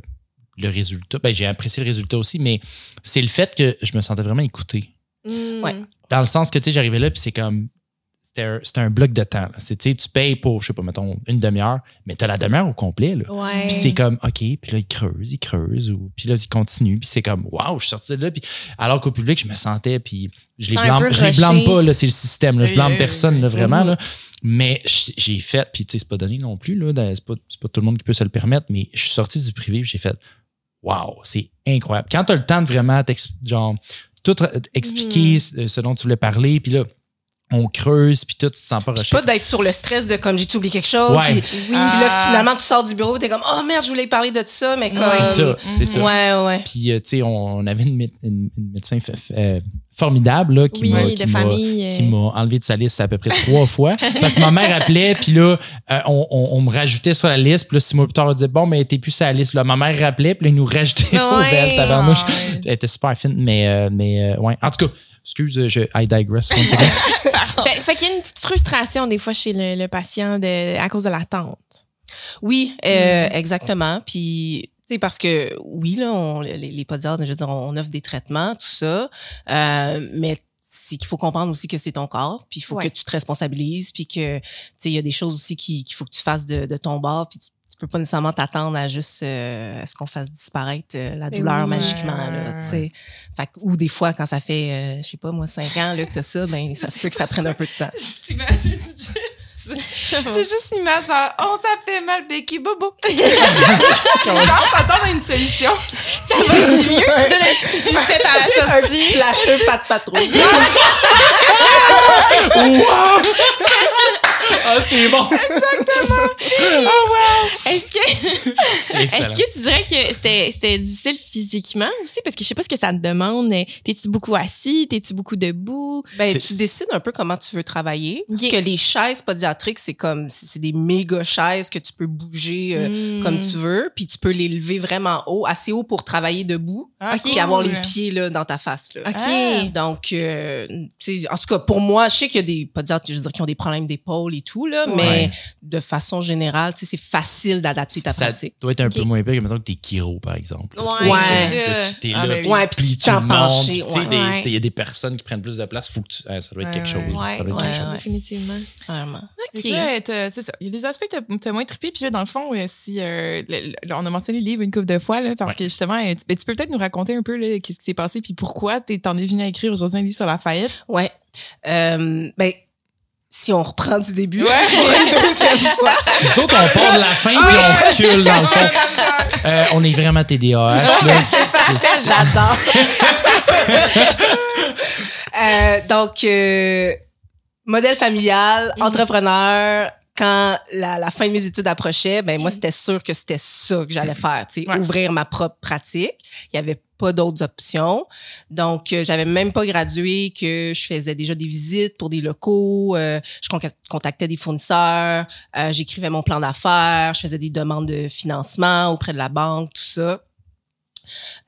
le résultat, ben, j'ai apprécié le résultat aussi, mais c'est le fait que je me sentais vraiment écouté. Mm. Ouais. Dans le sens que, tu sais, j'arrivais là, puis c'est comme. C'était un, bloc de temps. C'est, tu tu payes pour, je sais pas, mettons, une demi-heure, mais t'as la demi-heure au complet. Là. Ouais. Puis c'est comme, OK, puis là, il creuse, il creuse, ou, puis là, il continue, puis c'est comme, waouh, je suis sorti de là. Puis, alors qu'au public, je me sentais, puis je les blâme, je les blâme pas, là, c'est le système, là, je blâme personne, là, vraiment, Mhm. là. Mais j- j'ai fait, puis tu sais, c'est pas donné non plus, là, c'est pas, c'est pas tout le monde qui peut se le permettre, mais je suis sorti du privé, puis j'ai fait, waouh, c'est incroyable. Quand tu as le temps de vraiment, genre, tout expliquer ce- ce dont tu voulais parler, puis là, on creuse, puis tout, tu te sens pas rushé. pas d'être sur le stress de comme j'ai oublié quelque chose. Ouais. Puis, Oui. puis là, Ah. finalement, tu sors du bureau, t'es comme, oh merde, je voulais parler de ça, mais comme. C'est ça, c'est ça. Ouais, ouais. Puis, euh, tu sais, on, on avait une, mé- une- une médecin f- f- euh, formidable là, qui Oui, m'a euh. qui m'a enlevé de sa liste à peu près trois fois. Parce que ma mère appelait, puis là, euh, on, on- on me rajoutait sur la liste. Puis là, six mois plus tard, on disait, bon, mais t'es plus sur la liste. Là, ma mère rappelait, puis là, ils nous rajoutait Ouais. pauvre elle. Elle était super fine, mais, euh, mais euh, ouais. En tout cas, excuse, je, I digress. Fait, fait qu'il y a une petite frustration des fois chez le, le patient de, à cause de l'attente. Oui, euh, exactement. Puis, tu sais, parce que oui, là, on, les, les podiatres, je veux dire, on offre des traitements, tout ça. Euh, mais c'est qu'il faut comprendre aussi que c'est ton corps, puis il faut Ouais. que tu te responsabilises, puis que, tu sais, il y a des choses aussi qui- qu'il faut que tu fasses de, de ton bord, puis tu, tu peux pas nécessairement t'attendre à juste euh, à ce qu'on fasse disparaître euh, la Ben douleur oui. magiquement, là, tu sais. Fait que- ou des fois, quand ça fait, euh, je sais pas, moi, cinq ans, là, que t'as ça, ben, ça se peut que ça prenne un peu de temps. J'imagine juste. J'ai juste l'image genre, oh, ça fait mal, Becky Bobo. genre, t'attends à une solution. Ça va être mieux que de la sucette à la un sortie. petit plaster pas de patrouille. ah, c'est bon. Est-ce que, C'est excellent. est-ce que tu dirais que c'était, c'était difficile physiquement aussi? Parce que je sais pas ce que ça te demande. T'es-tu beaucoup assis? T'es-tu beaucoup debout? Ben, tu décides un peu comment tu veux travailler. Parce que les chaises podiatriques, c'est comme, c'est des méga chaises que tu peux bouger euh, Hmm. comme tu veux. Puis tu peux les lever vraiment haut, assez haut pour travailler debout. Ah, Puis avoir les pieds là, dans ta face. Là. OK. Ah. Donc, euh, tu sais, en tout cas, pour moi, je sais qu'il y a des podiatres, je veux dire, qui ont des problèmes d'épaule et tout, là, mais Ouais. de façon générale, tu sais, c'est facile d'adapter ta ça pratique. doit être un peu moins pire que, mettons, que t'es chiro, par exemple. Ouais, Ouais. c'est Là, ça. tu t'es Ah, là, ben. Ouais, tu puis tu t'en penches, ouais. Ouais. Il y a des personnes qui prennent plus de place. Faut que tu, ah, ça doit être quelque Ouais, chose. Ouais, Ça doit être ouais, quelque chose. ouais. définitivement. Vraiment. Ça. Il y a des aspects que t'as- moins trippé. Puis là, dans le fond, euh, si euh, le- le- on a mentionné le livre une couple de fois, là, parce Ouais. que justement, euh, tu, ben, tu peux peut-être nous raconter un peu là, qu'est-ce qui s'est passé puis pourquoi tu t'en es venu à écrire aujourd'hui un livre sur Lafayette. Ouais. Euh, ben, si on reprend du début pour une deuxième fois. Nous autres, on part de la fin puis on recule dans le fond. Euh, on est vraiment TDAH. J'adore. Euh, donc, euh, modèle familial, Mhm. entrepreneur. Quand la, la fin de mes études approchait, ben moi, c'était sûr que c'était ça que j'allais faire, tu sais, Ouais. ouvrir ma propre pratique. Il y avait pas d'autres options. Donc, euh, j'avais même pas gradué que je faisais déjà des visites pour des locaux, euh, je conca- contactais des fournisseurs, euh, j'écrivais mon plan d'affaires, je faisais des demandes de financement auprès de la banque, tout ça.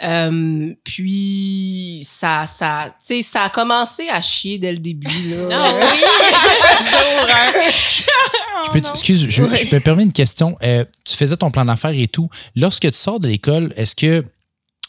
Euh, puis ça, ça, tu sais, ça a commencé à chier dès le début là. Ah oui! Je peux, excuse, je, je me permets une question. Euh, tu faisais ton plan d'affaires et tout. Lorsque tu sors de l'école, est-ce que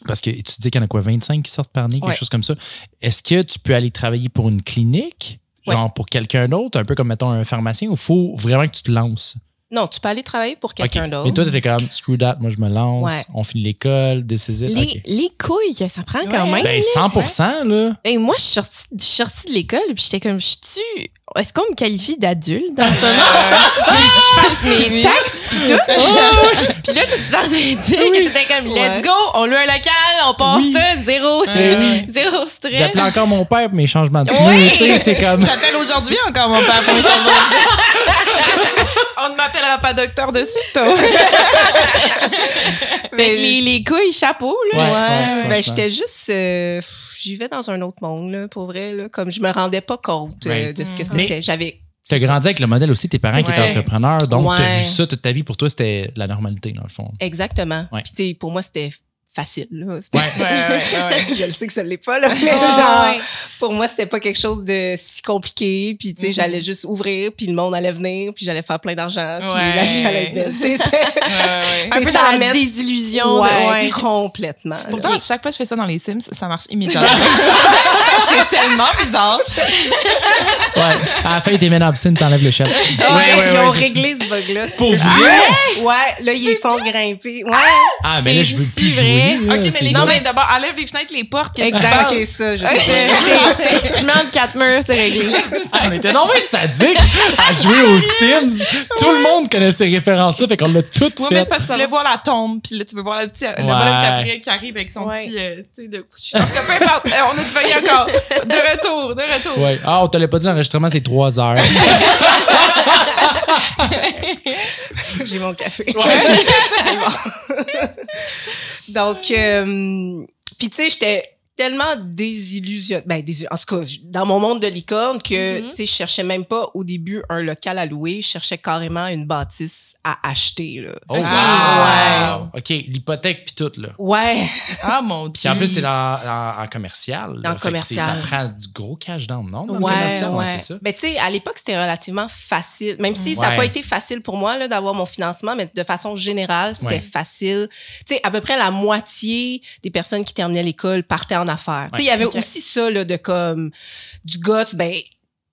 parce que tu dis qu'il y en a quoi, 25 qui sortent par année, quelque Ouais. chose comme ça. Est-ce que tu peux aller travailler pour une clinique, genre pour quelqu'un d'autre, un peu comme, mettons, un pharmacien, ou faut vraiment que tu te lances? Non, tu peux aller travailler pour quelqu'un d'autre. Mais toi, t'étais comme, screw that, moi, je me lance, Ouais. on finit l'école, this is it. Les, les couilles que ça prend quand Ouais. même. Ben, 100% là. Ben, moi, je suis sortie, je suis sortie de l'école, puis j'étais comme, je suis Est-ce qu'on me qualifie d'adulte dans ce moment? Je fasse mes taxes, puis tout. puis là, tout dans les trucs, c'était comme, let's Ouais. go, on loue un local, on passe Oui. ça, zéro, Ouais. zéro stress. J'appelais encore mon père pour mes changements de pneus, Oui. tu sais, c'est comme... J'appelle aujourd'hui encore mon père pour les changements de vie. On ne m'appellera pas docteur de sitôt. Que les, les couilles, chapeau, là. Ouais, Ouais, ouais, ben j'étais juste euh, j'y vais dans un autre monde là pour vrai là comme je me rendais pas compte euh, de ce que Mais- c'était j'avais T'as grandi avec le modèle aussi, tes parents qui étaient entrepreneurs, donc t'as Ouais. vu ça toute ta vie. Pour toi, c'était la normalité, dans le fond. exactement Ouais. puis tu sais pour moi c'était facile. Là. Ouais. Ouais, ouais, ouais. je le sais que ça l'est pas, là, mais Ouais, genre, ouais. pour moi, c'était pas quelque chose de si compliqué. Puis, tu sais, Mhm. j'allais juste ouvrir, puis le monde allait venir, puis j'allais faire plein d'argent, puis Ouais. la vie allait être belle. Tu sais, Ouais, ouais. Un peu ça dans la amène- désillusion. de- ouais, ouais. complètement. Pourtant, à chaque fois que je fais ça dans les Sims, ça marche immédiatement. c'est tellement bizarre. Ouais. À la fin, t'es men obscene, t'enlèves le chat. Ouais, ouais, Ils ont ouais, c'est réglé ce bug-là. Pour vrai? Ah, ouais, là, ils font grimper. Ouais, ça. Ah, mais là, je veux C'est plus jouer. Là, OK, mais les bon. fenêtres, d'abord, enlève les fenêtres, les portes. exact. Ok, ça, je sais. tu mets entre quatre murs, c'est réglé. Ah, on était non mais sadique à jouer aux Sims. Tout le monde connaît ces références-là, fait qu'on l'a toutes Ouais, mais c'est parce que tu voulais voir la tombe, puis là, tu veux voir le petit, le bonhomme qui, arrive avec son Ouais. petit, euh, tu sais, de couche. En tout cas, peu importe, euh, on a du veillé encore. De retour, de retour. Ouais. Ah, on te l'a pas dit, l'enregistrement, c'est trois heures. J'ai mon café. Ouais, c'est ça. Donc, euh, puis tu sais, j'étais tellement désillusionnée. Ben, désil- en tout cas, dans mon monde de licorne, que, tu sais, je cherchais même pas au début un local à louer, je cherchais carrément une bâtisse à acheter, là. Oh, Ah. wow. OK, l'hypothèque puis tout, là. Ouais. Ah, mon Dieu. Puis en plus, c'est en, en commercial. que c'est- Ça commercial. prend du gros cash? Dans le Ouais, commercial, ouais. c'est ça. Ben, tu sais, à l'époque, c'était relativement facile. Même si ça n'a Ouais. pas été facile pour moi, là, d'avoir mon financement, mais de façon générale, c'était Ouais. facile. Tu sais, à peu près la moitié des personnes qui terminaient l'école partaient en affaires. Tu sais, il y avait aussi ça, là, de comme, du guts, ben, tu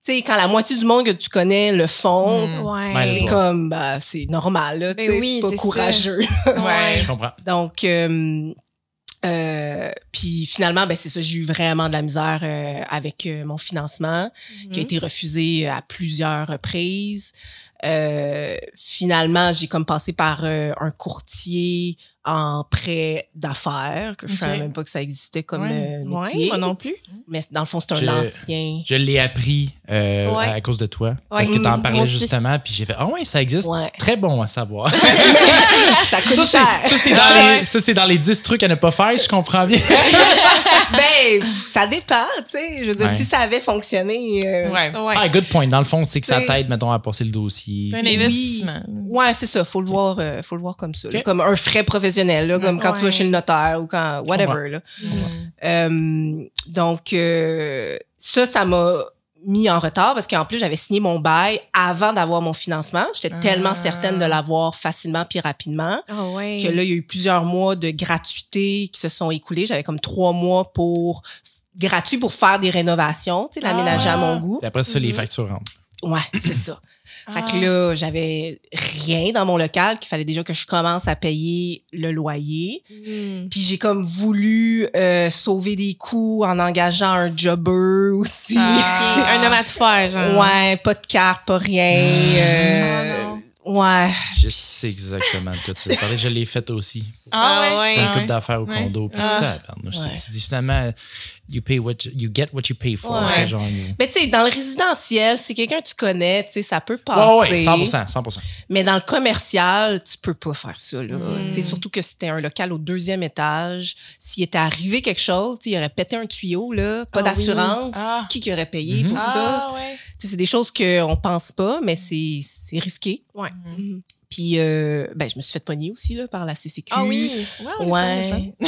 sais, quand la moitié du monde que tu connais le font, Mm. Ouais. Ben, c'est Ouais. comme, bah, c'est normal, là, tu Ben oui, c'est pas courageux. Ouais. Je comprends. Donc, euh, euh, puis finalement, ben c'est ça, j'ai eu vraiment de la misère euh, avec euh, mon financement, qui a été refusé à plusieurs reprises. Euh, finalement, j'ai comme passé par euh, un courtier en prêt d'affaires, que je Ok. savais même pas que ça existait comme Ouais. euh, Ouais, métier. moi non plus. Mais dans le fond, c'est un Je- ancien. Je l'ai appris euh, Ouais. à cause de toi. Ouais, Parce que t'en moi parlais justement, puis j'ai fait Ah ouais, ça existe. Ouais. Très bon à savoir. ça coûte ça, cher. ça, c'est dans les, ça, c'est dans les 10 trucs à ne pas faire, je comprends bien. ben, ça dépend, tu sais. Je veux dire, Ouais. si ça avait fonctionné. euh, Ouais. Ouais. Ah, good point. Dans le fond, c'est que ça t'aide, mettons, à passer le dossier. C'est un Oui. investissement. Ouais, c'est ça. Faut le voir, euh, faut le voir comme ça. là. Comme un frais professionnel, là, comme quand tu vas chez le notaire ou quand, whatever, là. Mm. Euh, donc, euh, ça, ça m'a mis en retard parce qu'en plus, j'avais signé mon bail avant d'avoir mon financement. J'étais Ah. tellement certaine de l'avoir facilement puis rapidement Ah ouais. que là, il y a eu plusieurs mois de gratuité qui se sont écoulés. J'avais comme trois mois pour gratuit pour faire des rénovations, tu sais, l'aménager à Ah. mon goût. Puis après ça, les Mhm. factures rentrent. Ouais, c'est ça. Fait Ah. que là, j'avais rien dans mon local qu'il fallait déjà que je commence à payer le loyer. Mm. Puis j'ai comme voulu euh, sauver des coûts en engageant un jobber aussi. Ah. Un homme à tout faire, genre. Ouais, pas de carte, pas rien. euh, Oh ouais. Je sais exactement de quoi tu veux parler. Je l'ai fait aussi. Ah ouais. Une Ah couple ouais. d'affaires au Ouais. condo. Puis, Ah. Ouais. Tu dis finalement, you, pay what you, you get what you pay for. Ouais. genre, Mais tu sais, dans le résidentiel, si quelqu'un que tu connais, tu sais, ça peut passer. ouais, 100%, 100%. Mais dans le commercial, tu peux pas faire ça. Là. Mm. Tu sais, Surtout que c'était un local au deuxième étage. S'il était arrivé quelque chose, tu sais, il aurait pété un tuyau, là, pas Ah d'assurance. oui. Ah. Qui qui aurait payé Mhm. pour ça? Ah, ouais. Tu sais, C'est des choses qu'on pense pas, mais c'est risqué. Ouais. Mhm. Puis, euh, ben, je me suis fait pogner aussi là, par la CCQ. Ah oui? Ouais.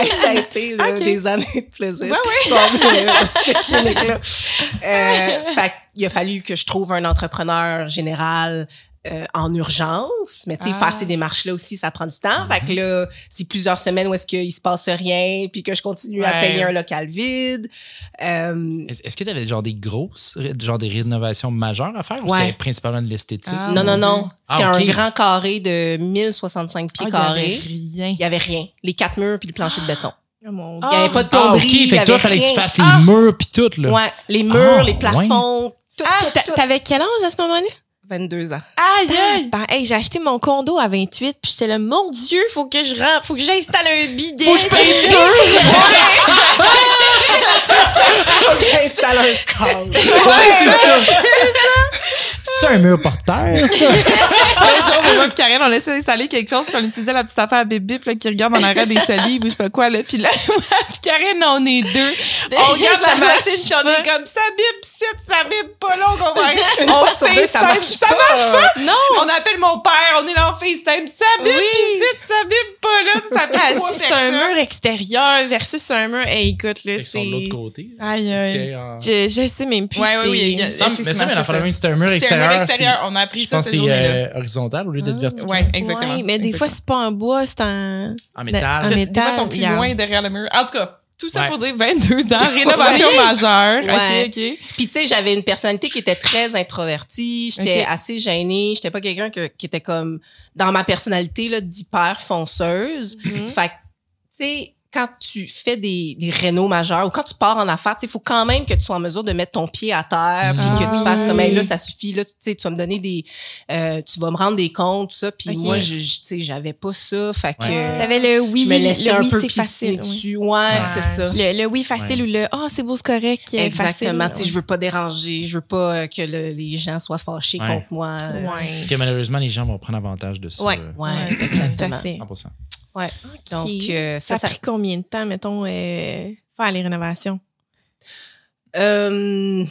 Hey, ça a été là, des années de plaisir, clinique-là. Euh, fait qu'il a fallu que je trouve un entrepreneur général euh, en urgence. Mais tu sais, Ah. faire ces démarches-là aussi, ça prend du temps. Fait que là, c'est plusieurs semaines où est-ce qu'il se passe rien, puis que je continue à payer un local vide. Euh, Est-ce que tu avais genre des grosses, genre des rénovations majeures à faire ou c'était principalement de l'esthétique? Ah, non, non, non. C'était Ah, un grand carré de 1065 pieds Ah, il y avait carrés. Rien. Il y avait rien. Les quatre murs puis le plancher de béton. Oh Il y avait pas de Ah, plomberie. ok. il y Fait que toi, avait fallait que tu fasses Ah. les murs puis tout, là. Ouais, les murs, Ah, les plafonds, tout, Ah, tout, t'a- tout. t'avais quel âge à ce moment-là? 22 ans. Aïe, aïe. Ben, hey, j'ai acheté mon condo à 28, puis j'étais là, mon Dieu, faut que je rentre, faut que j'installe un bidet. Faut que je peinture! Faut que j'installe un câble. Ouais, c'est ça. C'est un mur porteur, ça? Un jour, moi puis Karen, on laissait installer quelque chose, puis on utilisait la petite affaire à bip bip là, qui regarde en arrière des solives ou je sais pas quoi. Là. Puis là, moi puis Karen, on est deux. On regarde la machine, puis on est comme ça bip site, ça bip pas là, on comprend rien. Une On ça FaceTime, marche ça pas. marche pas? Non! On appelle mon père, on est là en FaceTime, ça bip Oui. pis site, ça bip pas là, ça bip Ah, pas si c'est un mur extérieur versus un mur, hey, écoute, là, Ils sont c'est. de l'autre côté. Aïe, aïe. Je, je sais même plus. Ouais, oui, il y a- Mais ça, mais la c'est un mur un extérieur. extérieur, on a appris Je ça euh, horizontal au lieu d'être vertical. Ouais, exactement. Ouais, mais des fois, c'est pas en bois, c'est en. En métal. En Des fois, ils sont plus loin derrière le mur. En tout cas, tout ça Ouais. pour dire 22 ans, rénovation majeure. Ouais. OK, OK. Puis tu sais, j'avais une personnalité qui était très introvertie, j'étais assez gênée, j'étais pas quelqu'un que- qui était comme dans ma personnalité là d'hyper fonceuse. Fait que tu sais quand tu fais des, des rénaux majeurs ou quand tu pars en affaires, il faut quand même que tu sois en mesure de mettre ton pied à terre, puis que tu Ah fasses comme oui. hey, là ça suffit là, tu sais tu vas me donner des euh, tu vas me rendre des comptes tout ça, puis Ok. moi je, je- tu sais j'avais pas ça, fait que Ouais. T'avais le oui, je me laissais le un oui, peu facile. oui. dessus. Ouais, c'est ça. Le, le oui facile ou le ah, c'est beau, c'est correct. euh, Exactement. facile. Tu sais, je veux pas déranger, je veux pas euh, que le- les gens soient fâchés Ouais. contre moi. euh, Ouais. Que malheureusement, les gens vont prendre avantage de ça. Ouais. euh, Ouais, exactement. Tout à fait. 100%. Ouais. Donc, Ok. euh, ça, ça, a ça. pris combien de temps, mettons, euh, faire les rénovations? Euh,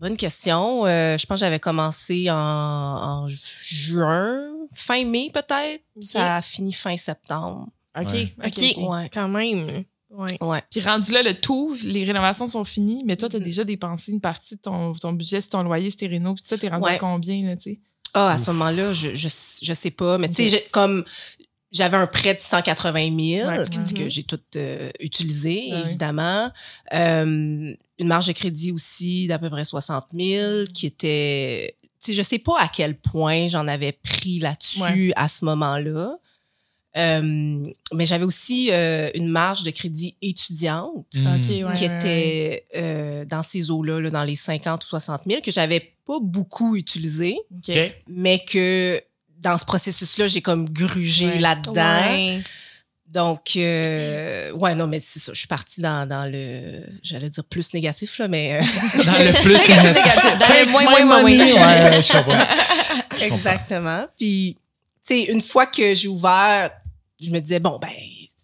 bonne question. Euh, je pense que j'avais commencé en, en juin, fin mai peut-être. Ça a fini fin septembre. OK, Ouais. OK. Ouais. quand même. Ouais. Ouais. Puis rendu là, le tout, les rénovations sont finies, mais toi, tu as Mhm. déjà dépensé une partie de ton, ton budget sur ton loyer, sur tes rénaux, puis tout ça, t'es rendu Ouais. à combien, là, tu sais? Ah, à ce moment-là, je, je, je sais pas. Mais tu sais, j'ai- comme j'avais un prêt de 180 000, Ouais. qui dit que Mhm. j'ai tout euh, utilisé, Ouais. évidemment. Euh, une marge de crédit aussi d'à peu près 60 000, qui était... Tu sais, je sais pas à quel point j'en avais pris là-dessus Ouais. à ce moment-là. Euh, mais j'avais aussi euh, une marge de crédit étudiante Mm. Qui ouais, ouais. était euh, dans ces eaux-là, là, dans les 50 ou 60 000, que j'avais pas beaucoup utilisé mais que dans ce processus-là, j'ai comme grugé Ouais. là-dedans. Ouais. Donc, euh, ouais, non, mais c'est ça. Je suis partie dans, dans le, j'allais dire plus négatif, là, mais euh, Dans le plus négatif. Dans le moins, moins, moins. Ouais, je sais pas. exactement. Puis, tu sais, une fois que j'ai ouvert, je me disais, bon, ben,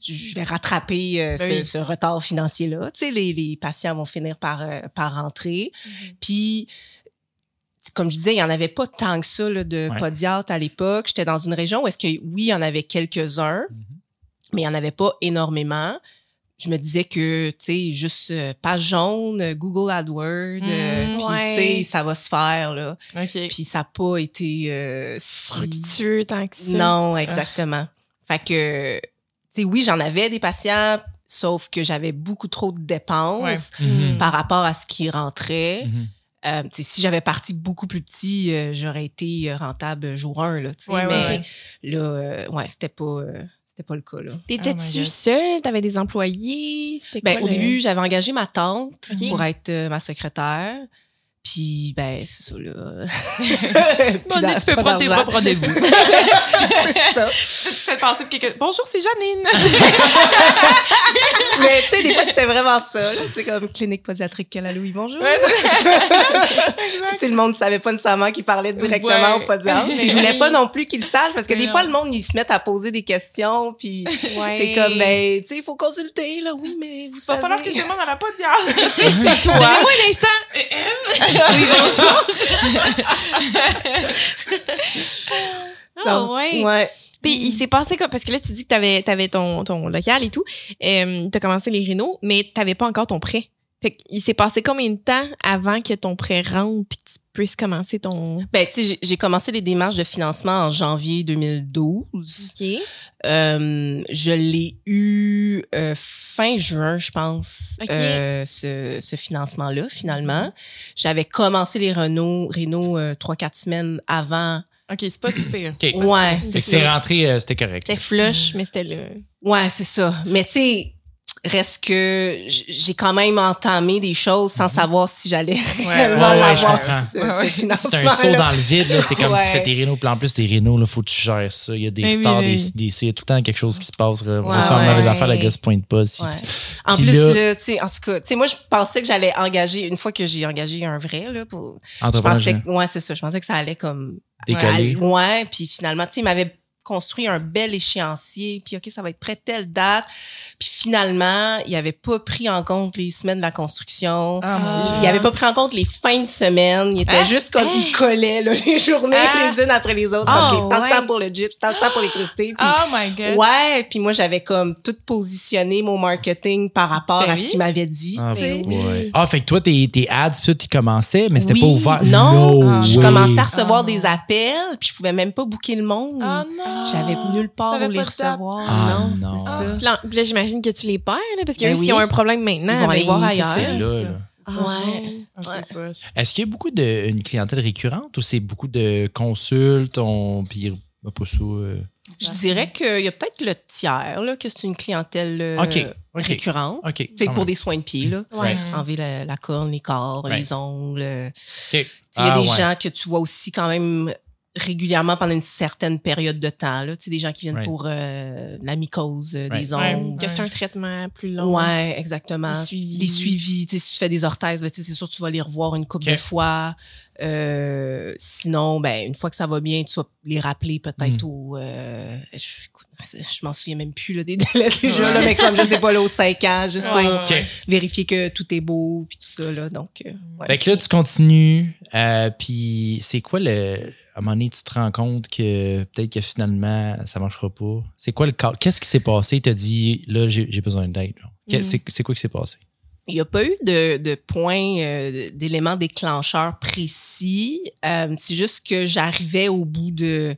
je vais rattraper euh, Ben ce, oui. ce retard financier-là. Tu sais, les, les patients vont finir par, euh, par rentrer. Puis, t- comme je disais, il n'y en avait pas tant que ça là, de Ouais. podiatres à l'époque. J'étais dans une région où est-ce que, oui, il y en avait quelques-uns, Mhm. mais il n'y en avait pas énormément. Je me disais que, tu sais, juste euh, page jaune, euh, Google AdWords, euh, Mm, puis, ouais. tu sais, ça va se faire, là. OK. Puis ça n'a pas été euh, si- Fructueux tant que ça. Non, exactement. Fait que, tu sais, oui, j'en avais des patients, sauf que j'avais beaucoup trop de dépenses Mhm. par rapport à ce qui rentrait. Mhm. Euh, si j'avais parti beaucoup plus petit, euh, j'aurais été euh, rentable jour 1, là. Ouais, mais ouais. là, euh, ouais, c'était pas, euh, c'était pas le cas, là. Oh my T'étais-tu God. seule? T'avais des employés? Ben, quoi au le- début, j'avais engagé ma tante pour être euh, ma secrétaire. Puis, ben, c'est ça, là. Puis, tu peux prendre tes propres rendez-vous. c'est ça. tu te fais passer pour quelqu'un. Bonjour, c'est Janine. Mais tu sais, des fois, c'était vraiment ça. là. C'est comme clinique pédiatrique Cala Louis, bonjour. Ouais, Puis, tu sais, le monde ne savait pas nécessairement qu'il parlait directement Ouais. au podiatre. Puis je voulais pas non plus qu'ils le sachent parce que Mais des non. fois, le monde, ils se mettent à poser des questions. Puis Ouais. t'es comme, ben, tu sais, il faut consulter, là. Oui, mais vous Il va savez. falloir que je demande à la podiatre. C'est toi. Donnez-moi un instant. Oui, bonjour. Ah, ouais. ouais. Puis il s'est passé comme parce que là tu dis que t'avais avais ton ton local et tout, euh, t'as commencé les rénaux, mais t'avais pas encore ton prêt. Fait qu'il s'est passé combien de temps avant que ton prêt rentre puis que tu puisses commencer ton Ben, tu sais, j'ai- commencé les démarches de financement en janvier 2012. OK. Euh, je l'ai eu euh, fin juin, je pense, Ok. euh, ce, ce financement-là, finalement. J'avais commencé les Renault, Renault euh, trois, quatre semaines avant. OK, c'est pas si pire. OK. Ouais, c'est que c'est ça. rentré, euh, c'était correct. C'était flush, mais c'était là. Ouais, c'est ça. Mais tu sais, Reste que j'ai quand même entamé des choses sans savoir si j'allais réellement Ouais, ouais, ce, Ouais, ce ouais. financement. C'est un saut dans le vide, là. C'est comme Ouais. tu fais tes rénaux, puis en plus, tes rénaux, là, faut que tu gères ça. Il y a des Mais oui, retards, oui. des, des, il y a tout le temps quelque chose qui se passe. là. Ouais, Reçoit ouais. les affaires, la gars se pointe pas. si- Ouais. puis- En Puis plus, là- là, tu sais, en tout cas, tu sais, moi, je pensais que j'allais engager, une fois que j'ai engagé un vrai, là, pour, je entrepreneur, pensais, que- ouais, c'est ça, je pensais que ça allait comme, décoller. aller loin, puis finalement, tu sais, il m'avait construit un bel échéancier, puis OK, ça va être prêt telle date, puis finalement, il avait pas pris en compte les semaines de la construction, Ah, il avait pas pris en compte les fins de semaine. Il était Hein? juste comme, il collait là, les journées Ah. les unes après les autres. OK, tant ouais. de temps pour le gyps, tant de temps pour l'électricité. Oh my God. ouais, puis moi, j'avais comme tout positionné mon marketing par rapport Ben à oui. ce qu'il m'avait dit. Ah, ouais. Ah, fait que toi, tes, tes ads, puis tout, tu commençais, mais c'était Oui, pas ouvert. Non, No je way. commençais à recevoir Ah. des appels, puis je pouvais même pas booker le monde. Oh non. J'avais nulle part où les recevoir. Ah, non, non. c'est Ah, ça. puis là, j'imagine que tu les perds, là, parce qu'eux, Ben s'ils oui. ont un problème maintenant, Ils vont aller ben, voir ils- ailleurs. C'est là, là. Ah, Ouais. Ah, c'est. Est-ce qu'il y a beaucoup de une clientèle récurrente ou c'est beaucoup de consultes, on, puis pas ça. euh, Je dirais qu'il y a peut-être le tiers, là, que c'est une clientèle euh, récurrente. OK. Tu sais, quand pour même. des soins de pied, là. Ouais. Right. Enlever la, la corne, les corps, Right. les ongles. euh, Il y a Ah, des ouais. gens que tu vois aussi quand même régulièrement pendant une certaine période de temps. Là. Tu sais, des gens qui viennent Right. pour euh, la mycose euh, Right. des Ouais. ongles. Que c'est un traitement plus long. Ouais, exactement. Les suivis. Les suivis. Tu sais, si tu fais des orthèses, ben, tu sais, c'est sûr que tu vas les revoir une couple de fois. Euh, sinon, ben, une fois que ça va bien, tu vas les rappeler peut-être Mm. au... je m'en souviens même plus là, des délais déjà, là, mais comme, je sais pas, là, aux 5 ans, juste pour vérifier que tout est beau, puis tout ça. Là, donc, euh, ouais. Fait que là, tu continues. euh, puis c'est quoi le. À un moment donné, tu te rends compte que peut-être que finalement, ça marchera pas? C'est quoi le cas? Qu'est-ce qui s'est passé? Tu as dit, là, j'ai besoin d'aide. C'est c'est quoi qui s'est passé? Il n'y a pas eu de, de point, euh, d'éléments déclencheurs précis. Euh, c'est juste que j'arrivais au bout de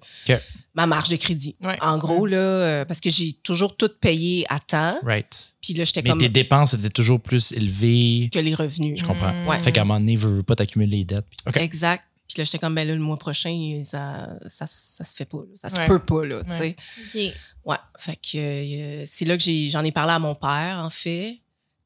ma marge de crédit. Ouais. En gros, là, euh, parce que j'ai toujours tout payé à temps. Right. Puis là, j'étais Mais comme tes dépenses étaient toujours plus élevées. que les revenus. Je comprends. Mm. Ouais. Fait qu'à un moment donné, veux, veux pas t'accumuler les dettes. Exact. Puis là, j'étais comme, ben là, le mois prochain, ça, ça, ça se fait pas. là. Ça se Ouais. peut pas, là, tu sais. Ouais. Fait que euh, c'est là que j'en ai parlé à mon père, en fait.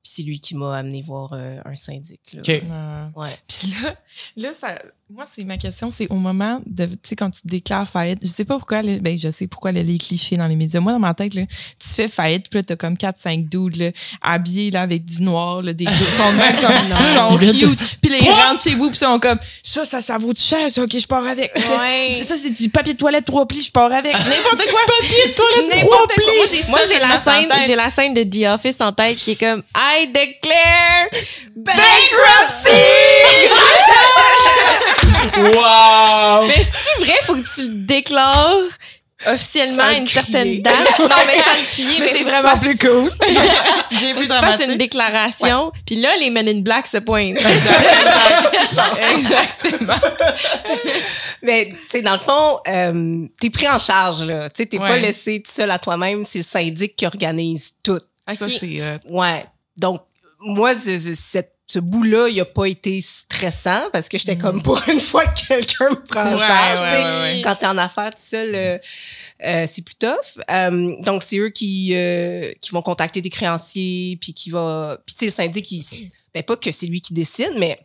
Puis c'est lui qui m'a amené voir euh, un syndic, là. OK. Ouais. Ouais. Puis là, là ça, moi, c'est ma question, c'est au moment de, tu sais, quand tu déclares faillite, je sais pas pourquoi, ben, je sais pourquoi elle est cliché dans les médias. Moi, dans ma tête, là, tu fais faillite, puis là, t'as comme 4-5 dudes, là, habillés, là, avec du noir, là, des ils sont même, ils sont, Ils viennent cute. Puis là, ils rentrent chez vous, puis ils sont comme, ça, ça, ça vaut du cher, ça, ok, je pars avec. Ouais. C'est ça, c'est du papier de toilette trois plis, je pars avec. N'importe quoi. papier de toilette N'importe quoi. Moi, j'ai la scène, j'ai la scène de The Office en tête qui est comme I declare bankruptcy. Wow! mais c'est vrai, faut que tu le déclares officiellement à une crier. certaine date. Non, mais sans le crier, Mais c'est que tu vraiment plus cool. J'ai faut que plus tu fasses une déclaration, puis là, les Men in Black se pointent. Exactement. Mais, tu sais, dans le fond, euh, t'es pris en charge, là. Tu sais, t'es pas laissé tout seul à toi-même. C'est le syndic qui organise tout. Ça, c'est. euh, Ouais. Donc, moi, ce, ce- cette- ce bout-là, il a pas été stressant parce que j'étais comme pour une fois que quelqu'un me prend en Ouais, charge. ouais, ouais. Quand t'es en affaires tout seul, euh, euh, c'est plus tough. Euh, donc, c'est eux qui, euh, qui vont contacter des créanciers, puis qui va... Puis, tu sais, le syndic, il, ben, pas que c'est lui qui décide, mais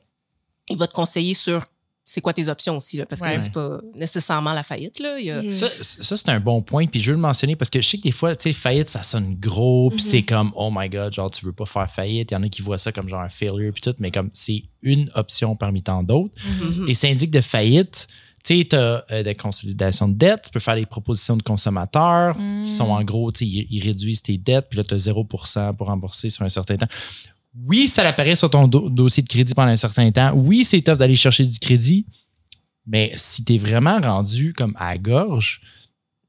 il va te conseiller sur c'est quoi tes options aussi, là, parce que Ouais. c'est pas nécessairement la faillite. Là. Il y a, Mhm. Ça, ça, c'est un bon point. Puis je veux le mentionner parce que je sais que des fois, tu sais, faillite, ça sonne gros. Puis Mhm. c'est comme, oh my God, genre, tu veux pas faire faillite. Il y en a qui voient ça comme genre un failure. Puis tout. Mais comme, c'est une option parmi tant d'autres. Mhm. Les syndics de faillite, tu sais, tu as des consolidations de dettes. Tu peux faire des propositions de consommateurs qui sont en gros, tu sais, ils, ils réduisent tes dettes. Puis là, tu as 0% pour rembourser sur un certain temps. Oui, ça apparaît sur ton do- dossier de crédit pendant un certain temps. Oui, c'est tough d'aller chercher du crédit. Mais si tu es vraiment rendu comme à la gorge,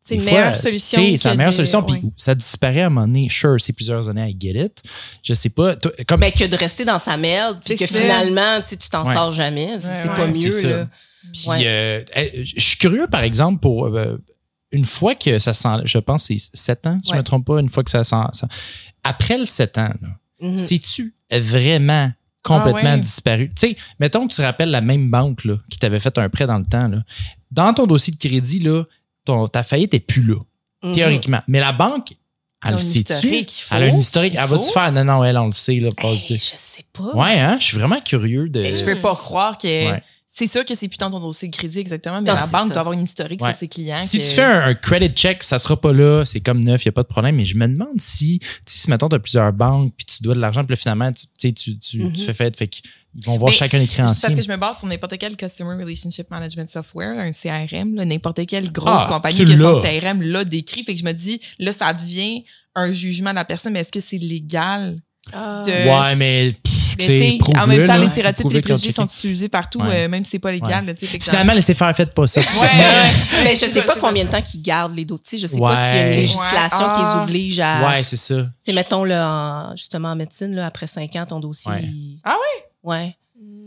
C'est une fois, meilleure solution. C'est la meilleure de- solution. Puis ouais. ça disparaît à un moment donné. Sure, c'est plusieurs années, I get it. Je sais pas. toi, comme, Ben, que de rester dans sa merde, puis que ça. finalement, tu t'en Ouais. sors jamais. C'est c'est ouais, pas mieux, c'est ça. là. Puis, Ouais. euh, je suis curieux, par exemple, pour euh, une fois que ça sent, je pense que c'est 7 ans, si je Ouais. ne me trompe pas, une fois que ça sent. ça- après le 7 ans, là, Mhm. sais-tu vraiment complètement Ah ouais. disparu? Tu sais, mettons que tu rappelles la même banque là, qui t'avait fait un prêt dans le temps. Là. Dans ton dossier de crédit, là, ton, ta faillite n'est plus là, Mhm. théoriquement. Mais la banque Elle le sait-tu? Elle a une historique. Elle va-tu faire? Non, non, elle, on le sait, là. Hey, dire. je sais pas. Ouais, hein? Je suis vraiment curieux de. Mais je peux pas croire que. Ouais. C'est sûr que c'est plus dans ton dossier de crédit exactement, mais Non, la banque ça. doit avoir une historique Ouais. sur ses clients. Si que- tu fais un, un credit check, ça sera pas là, c'est comme neuf, il n'y a pas de problème. Mais je me demande si, tu sais, si mettons, tu as plusieurs banques, puis tu dois de l'argent, puis là, finalement, tu, Mhm. tu fais fait, fait qu'ils vont voir Mais chacun les C'est parce créanciers. que je me base sur n'importe quel Customer Relationship Management Software, un CRM, n'importe quelle grosse Ah, compagnie que son. CRM l'a décrit. Fait que je me dis, là, ça devient un jugement de la personne, mais est-ce que c'est légal Ah. de. Ouais, mais, pff, Mais sais, tu sais, en même temps, là. les stéréotypes et les préjugés sont utilisés partout, Ouais. euh, même si c'est pas légal. Finalement, laissez faire, faites pas ça. Ouais, ouais. Mais je sais pas combien de temps qu'ils gardent les dossiers. Je sais pas s'il y a une législation Ouais. qui les Ah. oblige à. Ouais, c'est ça. Mettons, là, en- justement, en médecine, là, après cinq ans, ton dossier. Ouais. il- Ah Ouais.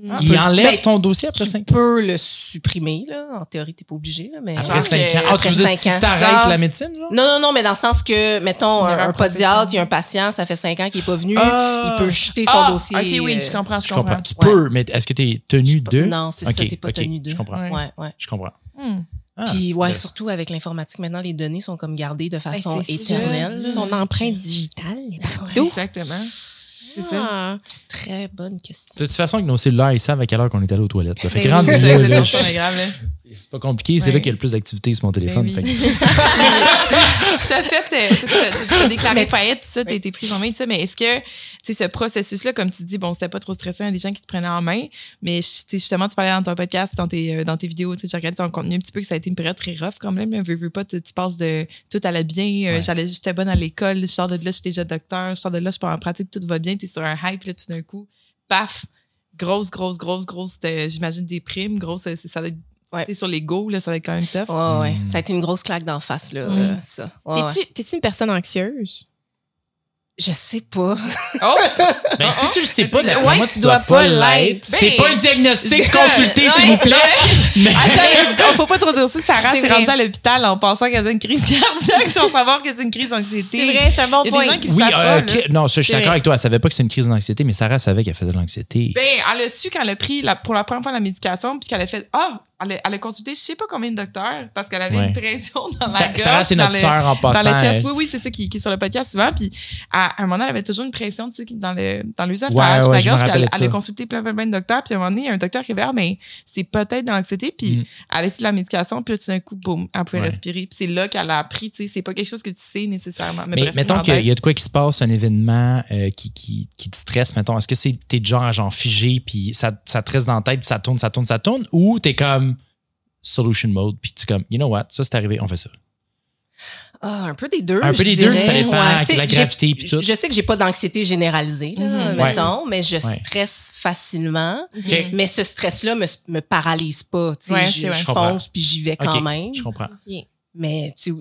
Mm. Il enlève ben, ton dossier après Tu 5 ans. peux le supprimer, là. En théorie, t'es pas obligé, là. Mais. Après Genre 5 que- ans. Ah, tu après veux dire si t'arrêtes Genre- la médecine, genre? Non, non, non, mais dans le sens que, mettons, un, un podiatre, il y a un patient, ça fait cinq ans qu'il est pas venu, Ah. il peut jeter son Ah, dossier. Ok, oui, euh, je comprends, je Je comprends. comprends. Tu peux, mais est-ce que tu es tenu de? Non, c'est Ok, ça, t'es pas tenu de. Je comprends. Ouais. Ouais. Je comprends. Hmm. Ah, Puis, ouais, surtout avec l'informatique, maintenant, les données sont comme gardées de façon Ben, sûr. éternelle. Ton empreinte digitale. Exactement. C'est ça. Ah. Très bonne question. De toute façon, avec nos cellulaires, ils savent à quelle heure qu'on est allé aux toilettes. là. Fait que Ben rendu là, là, je- grave, là. C'est pas compliqué. C'est Ouais. là qu'il y a le plus d'activité sur mon téléphone. Ben oui. Fait T'as fait, euh, t'as- t'as déclaré faillite, tout ça, t'as été prise en main, tout ça, mais est-ce que, tu sais, ce processus-là, comme tu dis, bon, c'était pas trop stressant, il y a des gens qui te prenaient en main, mais, justement, tu parlais dans ton podcast, dans tes, euh, dans tes vidéos, tu sais, j'ai regardé ton contenu un petit peu, que ça a été une période très rough quand même, là, veux, veux pas, tu, tu passes de tout allait bien, euh, Ouais. j'allais, j'étais bonne à l'école, je sors de là, je suis déjà docteur, je sors de là, je suis pas en pratique, tout va bien, t'es sur un hype, là, tout d'un coup, paf, grosse, grosse, grosse, grosse, c'était, j'imagine, des primes, grosse, c'est- ça va être, Ouais. t'sais, sur l'ego, là, ça va être quand même tough. Ouais, ouais. Mm. Ça a été une grosse claque d'en face, là, Mm. euh, ça. Ouais, ouais. T'es-tu t'es-tu une personne anxieuse? Je sais pas. Oh! Ben, si tu le sais pas, Ouais, moi, tu tu dois dois pas l'être. C'est Ben, pas un diagnostic. c'est ça. Consultez, s'il Ouais. vous plaît. Mais- Attends, faut pas trop dire ça. Sarah s'est rendue à l'hôpital en pensant qu'elle avait une crise cardiaque sans savoir que c'est une crise d'anxiété. C'est vrai, c'est un bon Il y a point. des gens qui le Oui, savent euh, pas. là. cri- non, ça, je suis d'accord avec toi. Elle savait pas que c'est une crise d'anxiété, mais Sarah savait qu'elle faisait de l'anxiété. Ben, elle a su quand elle a pris la, pour la première fois la médication, puis qu'elle a fait Ah, elle a, elle a consulté je sais pas combien de docteurs parce qu'elle avait Ouais. une pression dans la Sa- gorge. Sarah, c'est dans notre sœur en Dans passant. le chest, oui, oui, c'est ça qui, qui est sur le podcast souvent. Puis à, à un moment donné, elle avait toujours une pression, tu sais, dans le dans l'œsophage, Ouais, la gorge. Puis elle, elle a ça. consulté plein, plein, plein de docteurs. Puis à un moment donné, il y a un docteur qui avait ah, mais c'est peut-être dans l'anxiété. Puis Mm. elle a essayé de la médication. Puis là, tout d'un coup, boum, elle pouvait respirer. Puis c'est là qu'elle a appris, tu sais, c'est pas quelque chose que tu sais nécessairement. Mais, Mais bref, mettons qu'il y a de quoi qui se passe, un événement euh, qui, qui, qui te stresse, mettons, est-ce que c'est t'es genre genre figé, puis ça, ça te reste dans la tête, puis ça tourne, ça tourne, ça tourne, ou t'es comme solution mode, puis tu es comme, you know what, ça c'est arrivé, on fait ça. Ah, un peu des deux. Un peu je des deux, dirais. ça dépend Ouais. la gravité puis tout. Je sais que j'ai pas d'anxiété généralisée, là, Mhm. mettons, mais je Ouais. stresse facilement. Mais ce stress-là me, me paralyse pas. Tu sais, Ouais, je, je fonce puis j'y vais quand même. Je comprends. Mais tu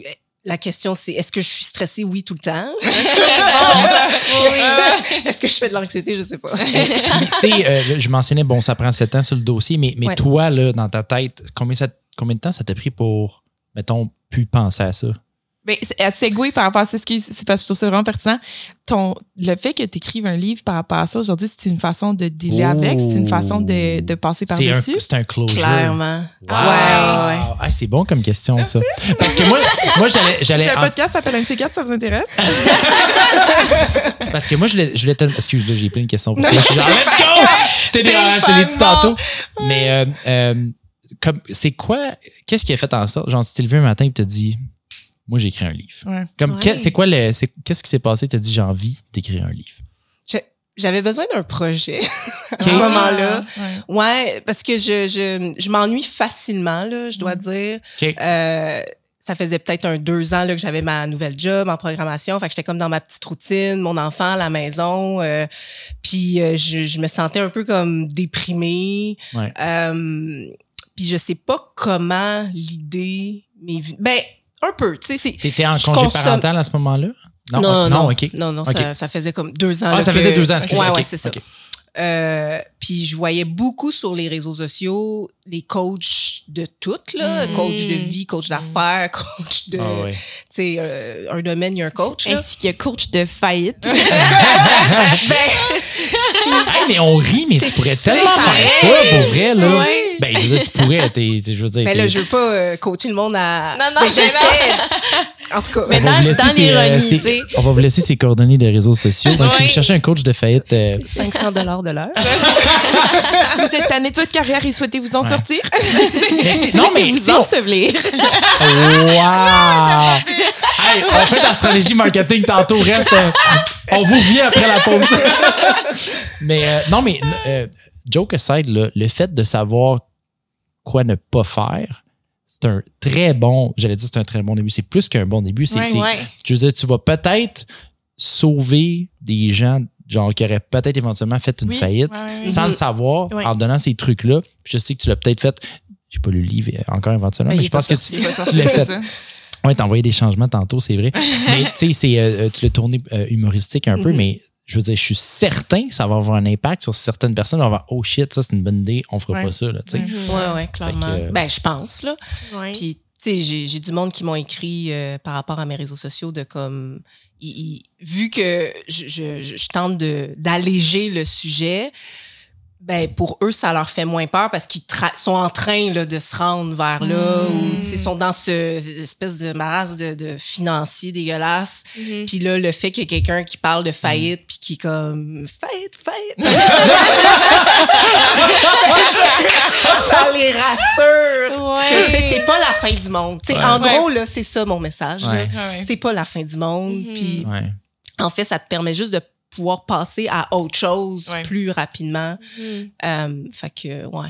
la question, c'est est-ce que je suis stressée? Oui, tout le temps. est-ce que je fais de l'anxiété? Je sais pas. Tu sais, euh, je mentionnais, bon, ça prend sept ans sur le dossier, mais, mais Ouais. toi, là, dans ta tête, combien, ça, combien de temps ça t'a pris pour, mettons, plus penser à ça? Ben, c'est- à segway par rapport à ça, c'est parce que je trouve ça vraiment pertinent. Ton, le fait que tu écrives un livre par rapport à ça aujourd'hui, c'est une façon de dealer Oh. avec, c'est une façon de, de passer par-dessus? c'est un closure. Clairement. Wow. Ouais, ouais, ouais. Ah, c'est bon comme question, ça. Parce que moi, moi j'allais. j'allais J'ai un podcast qui s'appelle un de ces quatre, ça vous intéresse? Parce que moi, je voulais, je voulais te- Excuse, là, j'ai plein de questions pour toi. Je suis genre, let's go! Ping je l'ai dit tantôt. Mais, euh, euh, comme, c'est quoi, qu'est-ce qui a fait en sorte? Genre, tu t'es levé un matin et tu t'as dit, moi, j'ai écrit un livre. Ouais. Comme, Ouais. c'est quoi le, c'est- qu'est-ce qui s'est passé? Tu as dit, j'ai envie d'écrire un livre. J'avais besoin d'un projet à ce moment-là. Ouais. Ouais, parce que je, je, je m'ennuie facilement, là, je dois dire. OK. Euh, ça faisait peut-être un deux ans là, que j'avais ma nouvelle job en programmation. Fait que j'étais comme dans ma petite routine, mon enfant à la maison. euh, puis euh, je, je me sentais un peu comme déprimée. Ouais. Euh, puis je sais pas comment l'idée m'est venue. Ben, un peu, tu sais. T'étais en congé consomme- parental à ce moment-là? Non, non, non, OK. non, non, Ok. Ça, ça faisait comme deux ans. Ah, là, ça que- faisait deux ans, excusez Ouais, OK, ouais, c'est ça. OK. Euh, puis je voyais beaucoup sur les réseaux sociaux les coachs de toutes, là. Mhm. Coach de vie, coach d'affaires, coach de... Ouais. Tu sais, euh, un domaine, il y a un coach, là. Ainsi que coach de faillite. Hey, mais on rit, mais tu C'est pourrais tellement faire ça, pour vrai, là. Ouais. Ben, je veux dire, tu pourrais, t'es- t'es- je veux dire. Mais là, je veux pas euh, coacher le monde à. Non, non, mais je le mais non. fais. En tout cas. Mais on va dans- vous laisser dans ses, euh, ses- on va vous laisser ses coordonnées des réseaux sociaux. Donc, si Oui. vous cherchez un coach de faillite, euh, 500 dollars de l'heure. Vous êtes tanné de votre carrière et souhaitez vous en Ouais. sortir? mais- non, mais vous ensevelir. Wow! Hey, on fait la stratégie marketing tantôt. Reste. euh, on vous revient après la pause. mais euh, non, mais euh, joke aside, là, le fait de savoir quoi ne pas faire, c'est un très bon. J'allais dire c'est un très bon début. C'est plus qu'un bon début. C'est, Ouais, c'est- Ouais. je veux dire, tu vas peut-être sauver des gens genre qui auraient peut-être éventuellement fait une Oui. faillite Ouais, sans le savoir Ouais. en donnant ces trucs-là. Je sais que tu l'as peut-être fait. J'ai pas lu le livre encore éventuellement, Ben, mais je pense que tu, l'as fait. ça. Ouais, t'as envoyé des changements tantôt, c'est vrai. mais tu sais, c'est, euh, euh, tu l'as tourné euh, humoristique un peu, Mhm. mais je veux dire, je suis certain que ça va avoir un impact sur certaines personnes. On va oh shit, ça c'est une bonne idée, on fera Ouais. pas ça, là, tu sais. Ouais. Clairement. Que- Ben, je pense, là. Ouais. Puis, tu sais, j'ai j'ai du monde qui m'ont écrit euh, par rapport à mes réseaux sociaux de comme. vu que je, je, je- je tente de- d'alléger le sujet, ben pour eux, ça leur fait moins peur parce qu'ils tra- sont en train là, de se rendre vers là Mm. ou tu sais, sont dans ce cette espèce de maras de, de financier dégueulasse. Mhm. Puis là, le fait qu'il y ait quelqu'un qui parle de faillite puis qui est comme faillite, faillite. ça les rassure. que, tu sais, c'est pas la fin du monde. Tu sais, Ouais. En Ouais. gros, là, c'est ça mon message. là. Ouais. Ouais, ouais. C'est pas la fin du monde. Mhm. Puis Ouais. en fait, ça te permet juste de pouvoir passer à autre chose Ouais. plus rapidement. Euh, fait que, ouais.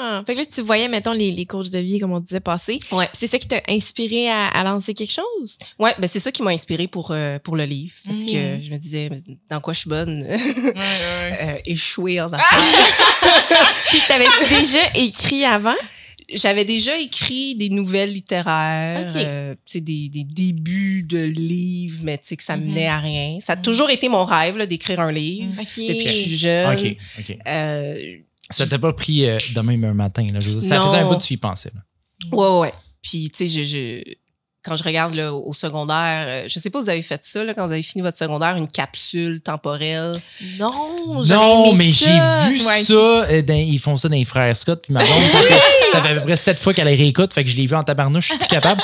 Ah, fait que là, tu voyais, mettons, les, les coachs de vie, comme on disait, passer. Ouais. Puis C'est ça qui t'a inspiré à, à lancer quelque chose? Ouais, ben c'est ça qui m'a inspiré pour, euh, pour le livre. Parce que je me disais, dans quoi je suis bonne? Ouais, ouais, ouais. Euh, échouer en affaires. Puis t'avais-tu déjà écrit avant? J'avais déjà écrit des nouvelles littéraires, euh, tu sais, des, des débuts de livres, mais tu sais que ça Mhm. menait à rien. Ça a toujours été mon rêve là, d'écrire un livre OK. depuis que je suis jeune. Euh, Ça t'a pas pris euh, de même un matin, là. Je veux dire, ça Non. faisait un bout que tu y pensais, là. Ouais, ouais. Puis, tu sais, je, je- quand je regarde là, au secondaire, euh, je sais pas, vous avez fait ça, là, quand vous avez fini votre secondaire, une capsule temporelle? Non, Non, mais ça. j'ai vu Ouais. ça. euh, dans- ils font ça dans les frères Scott. Puis ma blonde, ça, fait, ça fait à peu près sept fois qu'elle les réécoute. Fait que je l'ai vu en tabarnouche. Je suis plus capable.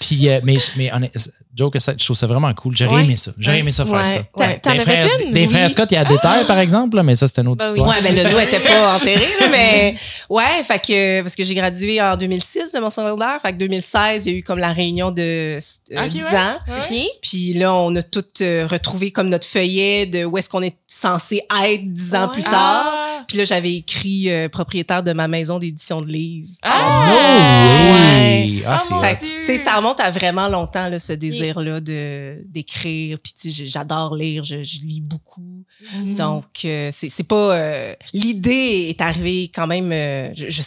Puis, euh, mais, mais honnêt- joke, je trouve ça vraiment cool. J'aurais Ouais. aimé ça. J'aurais aimé ça faire Ouais, ça. ouais. T'en frères, fait une? des Oui. frères Scott, il y a des terres, par exemple, là, mais ça, c'est une autre Ben oui. histoire. Ouais, ben le dos était pas enterré, là, mais ouais, fait que parce que j'ai gradué en 2006 de mon secondaire, fait que 2016, il y a eu comme la réunion de euh, Ok, 10 ouais. ans. OK? Puis là, on a tout euh, retrouvé comme notre feuillet de où est-ce qu'on est censé être 10 ans Ouais. plus tard. Ah! Puis là, j'avais écrit euh, propriétaire de ma maison d'édition de livres. Ah! Ouais. Ah, Ah, c'est mon hot. Fait ça remonte à vraiment longtemps, là, ce désir-là de, d'écrire. Puis, tu sais, j'adore lire, je, je lis beaucoup. Mhm. Donc, euh, c'est, c'est pas... euh, l'idée est arrivée quand même euh, je- je-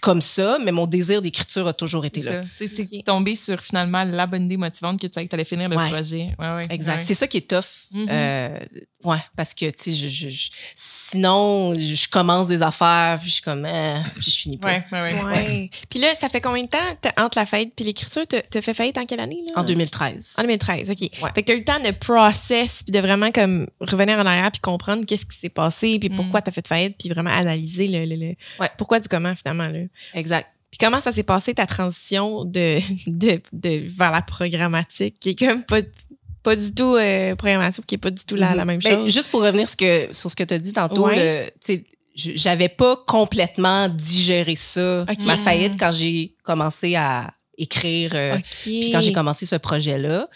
comme ça, mais mon désir d'écriture a toujours été C'est là. ça. C'est c'est tombé sur finalement la bonne idée motivante que tu savais que tu allais finir le Ouais. projet. Ouais, ouais, Exact. ouais. C'est ça qui est tough. Mhm. Euh, ouais, parce que, tu sais, je, je- je- sinon, je, commence des affaires, puis je suis comme... euh, puis je finis pas. Ouais, ouais, ouais. Ouais. Puis là, ça fait combien de temps entre la fête puis l'écriture? T'as t'as fait faillite en quelle année? Là? En 2013. En 2013, OK. Ouais. Fait que t'as eu le temps de process puis de vraiment comme revenir en arrière puis comprendre qu'est-ce qui s'est passé puis Mm. pourquoi t'as fait faillite puis vraiment analyser le, le, le- Ouais. pourquoi du comment finalement là. Exact. Puis comment ça s'est passé ta transition de, de, de vers la programmatique qui est comme pas pas du tout euh, programmation qui est pas du tout la, la même Ben, chose. juste pour revenir ce que, sur ce que tu as dit tantôt, Ouais. le- j'avais pas complètement digéré ça, ma faillite, quand j'ai commencé à écrire, euh, puis quand j'ai commencé ce projet-là.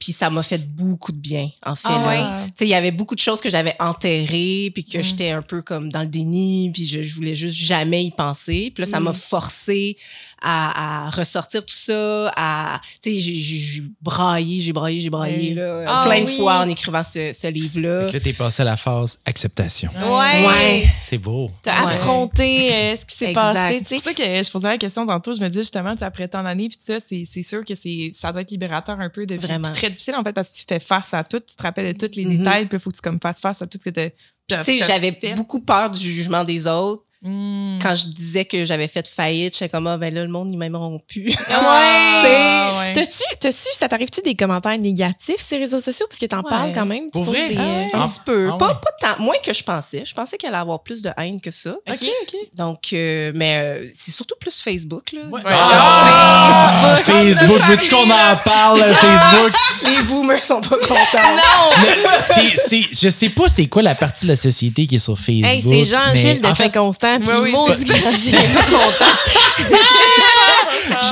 Puis ça m'a fait beaucoup de bien, en fait. Ah ouais? Il y avait beaucoup de choses que j'avais enterrées, puis que Mm. j'étais un peu comme dans le déni, puis je, je voulais juste jamais y penser. Puis là, ça Mm. m'a forcé à, à ressortir tout ça, à... Tu sais, j'ai- braillé, j'ai braillé, j'ai braillé, Oui. là, Ah plein de fois en écrivant ce, ce livre-là. Là, t'es passé à la phase acceptation. Ouais. Ouais. C'est beau. T'as Ouais. affronté euh, ce qui s'est passé, tu C'est sais. pour ça que je posais la question tantôt. Je me dis justement, après tant d'années, puis tout ça, c'est c'est sûr que c'est ça doit être libérateur un peu de puis Vraiment. très difficile en fait parce que tu fais face à tout, tu te rappelles de tous les Mhm. détails, puis il faut que tu comme fasses face à tout ce que tu sais, j'avais beaucoup peur du jugement des autres. Mm. quand je disais que j'avais fait faillite, j'étais comme, ah, ben là, le monde, ils m'aimeront plus. Ah, ouais. T'as-tu, t'as-tu, ça t'arrive-tu des commentaires négatifs sur les réseaux sociaux? Parce que t'en Ouais. parles quand même. tu vrai? des, Ah euh, ouais? Un Ah, petit peu. ah pas, ouais. pas tant, moins que je pensais. Je pensais qu'elle allait avoir plus de haine que ça. OK, OK. Donc, euh, mais euh, c'est surtout plus Facebook, là. Ouais. Disons, Ah! Facebook, veux-tu qu'on en parle, euh, Facebook? Les boomers sont pas contents. C'est- c'est- je sais pas c'est quoi la partie de la société qui est sur Facebook. Hey, c'est Jean-Gilles de en fait, Saint-Constant. Puis Ouais, oui, maudit est pas content.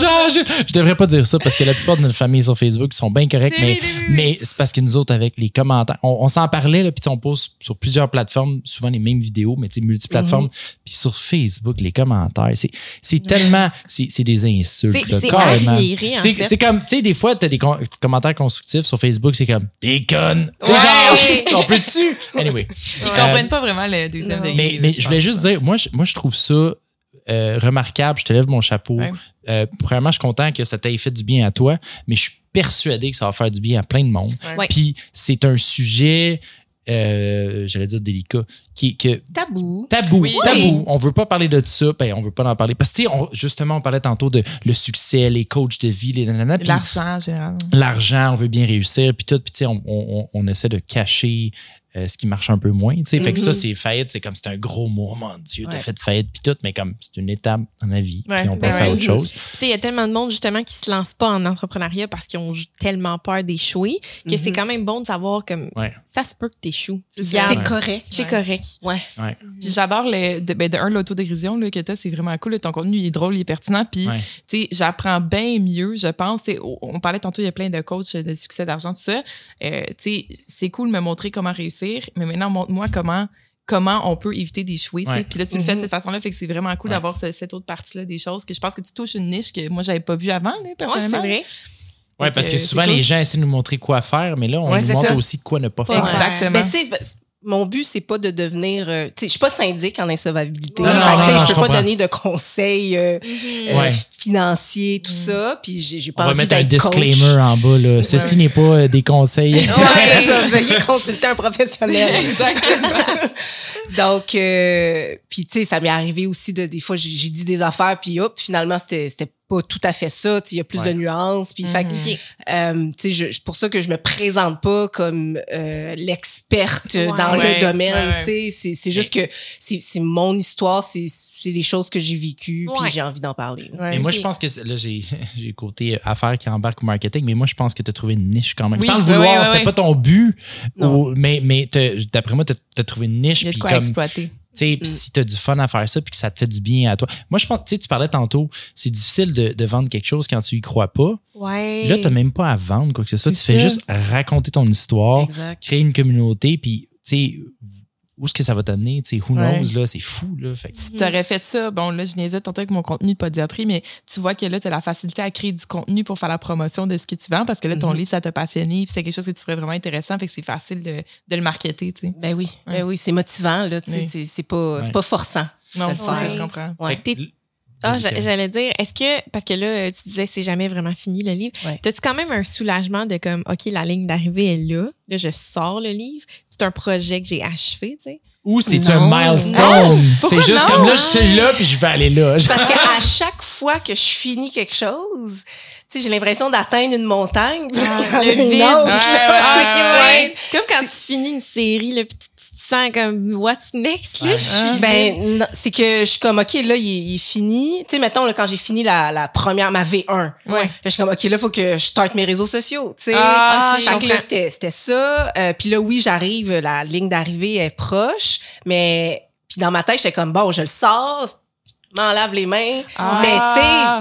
Jean-Gilles. Je devrais pas dire ça parce que la plupart de notre famille sur Facebook sont bien corrects, mais, mais c'est parce que nous autres, avec les commentaires, on, on s'en parlait, puis on pose sur plusieurs plateformes, souvent les mêmes vidéos, mais tu sais, multiplateformes. Puis sur Facebook, les commentaires, c'est, tellement, c'est, des insultes, C'est, c'est Tu comme, tu sais, des fois, t'as des com- commentaires constructifs sur Facebook, c'est comme, t'es conne. Tu sais, Ouais. genre, on peut dessus. Anyway. Ils comprennent pas vraiment le deuxième degré. Mais, mais je voulais juste dire, moi, je, moi, je trouve ça euh, remarquable. Je te lève mon chapeau. Ouais. Euh, premièrement, je suis content que ça t'ait fait du bien à toi, mais je suis persuadé que ça va faire du bien à plein de monde. Ouais. Puis c'est un sujet, euh, j'allais dire délicat, qui que Tabou. tabou, Oui. tabou. On veut pas parler de ça, ben on veut pas en parler parce que tu sais, on- justement, on parlait tantôt de le succès, les coachs de vie, les nanana, L'argent, en général. l'argent, on veut bien réussir, puis tout, puis tu sais, on, on, on essaie de cacher euh, ce qui marche un peu moins, tu sais. Fait que ça, Mhm. c'est faillite, c'est comme c'est un gros mot, mon Dieu, t'as Ouais. fait faillite, puis tout, mais comme c'est une étape dans la vie, puis on ben passe à ouais. autre chose. Tu sais, il y a tellement de monde, justement, qui se lance pas en entrepreneuriat parce qu'ils ont tellement peur d'échouer que c'est Mhm. quand même bon de savoir comme Ouais. ça se peut que t'échoues. C'est correct. C'est Ouais. correct. Ouais. Puis j'adore le de, ben, de un l'autodérision là, que tu c'est vraiment cool. là. Ton contenu il est drôle, il est pertinent. Puis Ouais. tu sais, j'apprends bien mieux, je pense. Tu sais, on on parlait tantôt, il y a plein de coachs de succès d'argent, tout ça. Euh, tu sais, c'est cool de me montrer comment réussir, mais maintenant montre-moi comment comment on peut éviter d'échouer. Puis là, tu le fais de Mhm. cette façon-là, fait que c'est vraiment cool Ouais. d'avoir ce- cette autre partie-là des choses que je pense que tu touches une niche que moi j'avais pas vue avant, là, Ouais, c'est personnellement. vrai. Ouais, Fait parce que souvent, cool. les gens essaient de nous montrer quoi faire, mais là, on Ouais, nous montre ça. aussi quoi ne pas faire. Exactement. Mais tu sais, c'est- mon but, c'est pas de devenir. euh, tu sais, je suis pas syndic en insolvabilité. Je peux pas donner de conseils euh, euh, Ouais. financiers, tout ça. Puis j'ai j'ai pas On va envie mettre un coach. disclaimer en bas, là. Ceci n'est pas euh, des conseils. Ouais. Veuillez consulter un professionnel. Exactement. Donc, euh, puis tu sais, ça m'est arrivé aussi de des fois j'ai j'ai dit des affaires puis hop, finalement c'était c'était pas tout à fait ça. Il y a plus Ouais. de nuances. Puis fait que, Ok. euh, c'est pour ça que je me présente pas comme euh, l'experte Ouais. dans Ouais, le domaine. c'est c'est juste que c'est c'est mon histoire, c'est c'est les choses que j'ai vécues Ouais. puis j'ai envie d'en parler. Ouais. Mais moi, je pense que là, j'ai j'ai côté affaires qui embarque au marketing, mais moi, je pense que tu as trouvé une niche quand même. Oui, Sans le vouloir, oui, oui, c'était oui. pas ton but, ou- mais, mais d'après moi, tu as, trouvé une niche. Il y a de Puis quoi comme, exploiter. Tu sais, puis si tu as du fun à faire ça puis que ça te fait du bien à toi. Moi, je pense, tu sais, tu parlais tantôt, c'est difficile de, de vendre quelque chose quand tu y crois pas. Ouais. Là, tu même pas à vendre quoi que ce soit. Tu fais juste raconter ton histoire, Exact. créer une communauté, puis, tu sais, où est-ce que ça va t'amener? Tu sais, who Ouais. knows, là, c'est fou, là. Fait que- Si tu aurais fait ça, bon, là, je niaisais tantôt avec mon contenu de podiatrie, mais tu vois que là, tu as la facilité à créer du contenu pour faire la promotion de ce que tu vends parce que là, ton Mhm. livre, ça t'a passionné, puis c'est quelque chose que tu trouves vraiment intéressant, fait que c'est facile de, de le marketer, tu sais. Ben oui, Ouais. ben oui, c'est motivant là, tu sais, Oui. c'est c'est pas Ouais. pas forçant. Non, le ça, faire. je comprends. Ah, j'allais dire, est-ce que, parce que là, tu disais, c'est jamais vraiment fini le livre. Ouais. T'as-tu quand même un soulagement de comme, OK, la ligne d'arrivée est là. Là, je sors le livre. C'est un projet que j'ai achevé, tu sais. Ou c'est un milestone? C'est juste non? comme là, je suis là, puis je vais aller là. Parce qu'à chaque fois que je finis quelque chose, tu sais, j'ai l'impression d'atteindre une montagne. Ah, le une vide. Ouais, ouais, comme quand tu finis une série, là, puis tu tu te sens comme, what's next, là? Ouais. Je suis Ben, c'est que je suis comme, OK, là, il, est- il est fini. Tu sais, mettons, là, quand j'ai fini la, la première, ma V1, Ouais. là, je suis comme, OK, là, faut que je starte mes réseaux sociaux, tu sais. Ah, ok, fait je que là, comprends. c'était c'était ça. Euh, puis là, oui, j'arrive, la ligne d'arrivée est proche, mais puis dans ma tête, j'étais comme, bon, je le sors, m'en lave les mains. Ah. Mais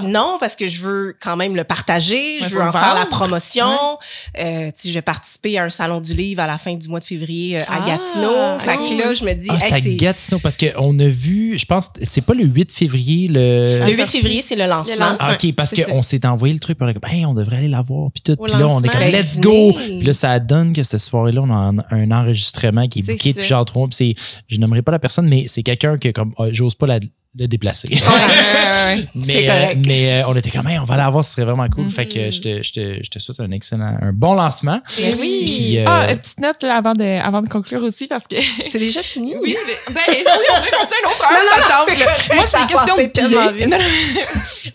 tu sais, non, parce que je veux quand même le partager, je veux en faire la promotion. Euh, tu sais, je vais participer à un salon du livre à la fin du mois de février euh, à Ah, Gatineau. Fait que là, je me dis, Ah, c'est hey, à Gatineau, parce qu'on a vu, je pense, c'est pas le 8 février, le. le 8 sorti. février, c'est le lancement. Le lancement. Ah, ok, parce qu'on s'est envoyé le truc, puis on est comme, hey, on devrait aller la voir, puis tout. Puis là, on est comme, Ben, let's go. venez. Puis là, ça donne que cette soirée-là, on a un, un enregistrement qui est C'est booké ça. depuis genre trois mois. Puis c'est, je nommerai pas la personne, mais c'est quelqu'un que, comme, ah, j'ose pas la, le déplacer. Ouais, ouais, ouais. mais euh, mais euh, on était comme, Hey, on va l'avoir, ce serait vraiment cool. Fait que je te, je, te, je te souhaite un excellent, un bon lancement. Merci. oui. Puis, euh, Ah, une petite note là, avant, de, avant de conclure aussi, parce que. C'est déjà fini? Oui, mais, ben, oui, on a fait ça un autre heure, Non, non, Moi, c'est question de tellement piller. vite. Non, non.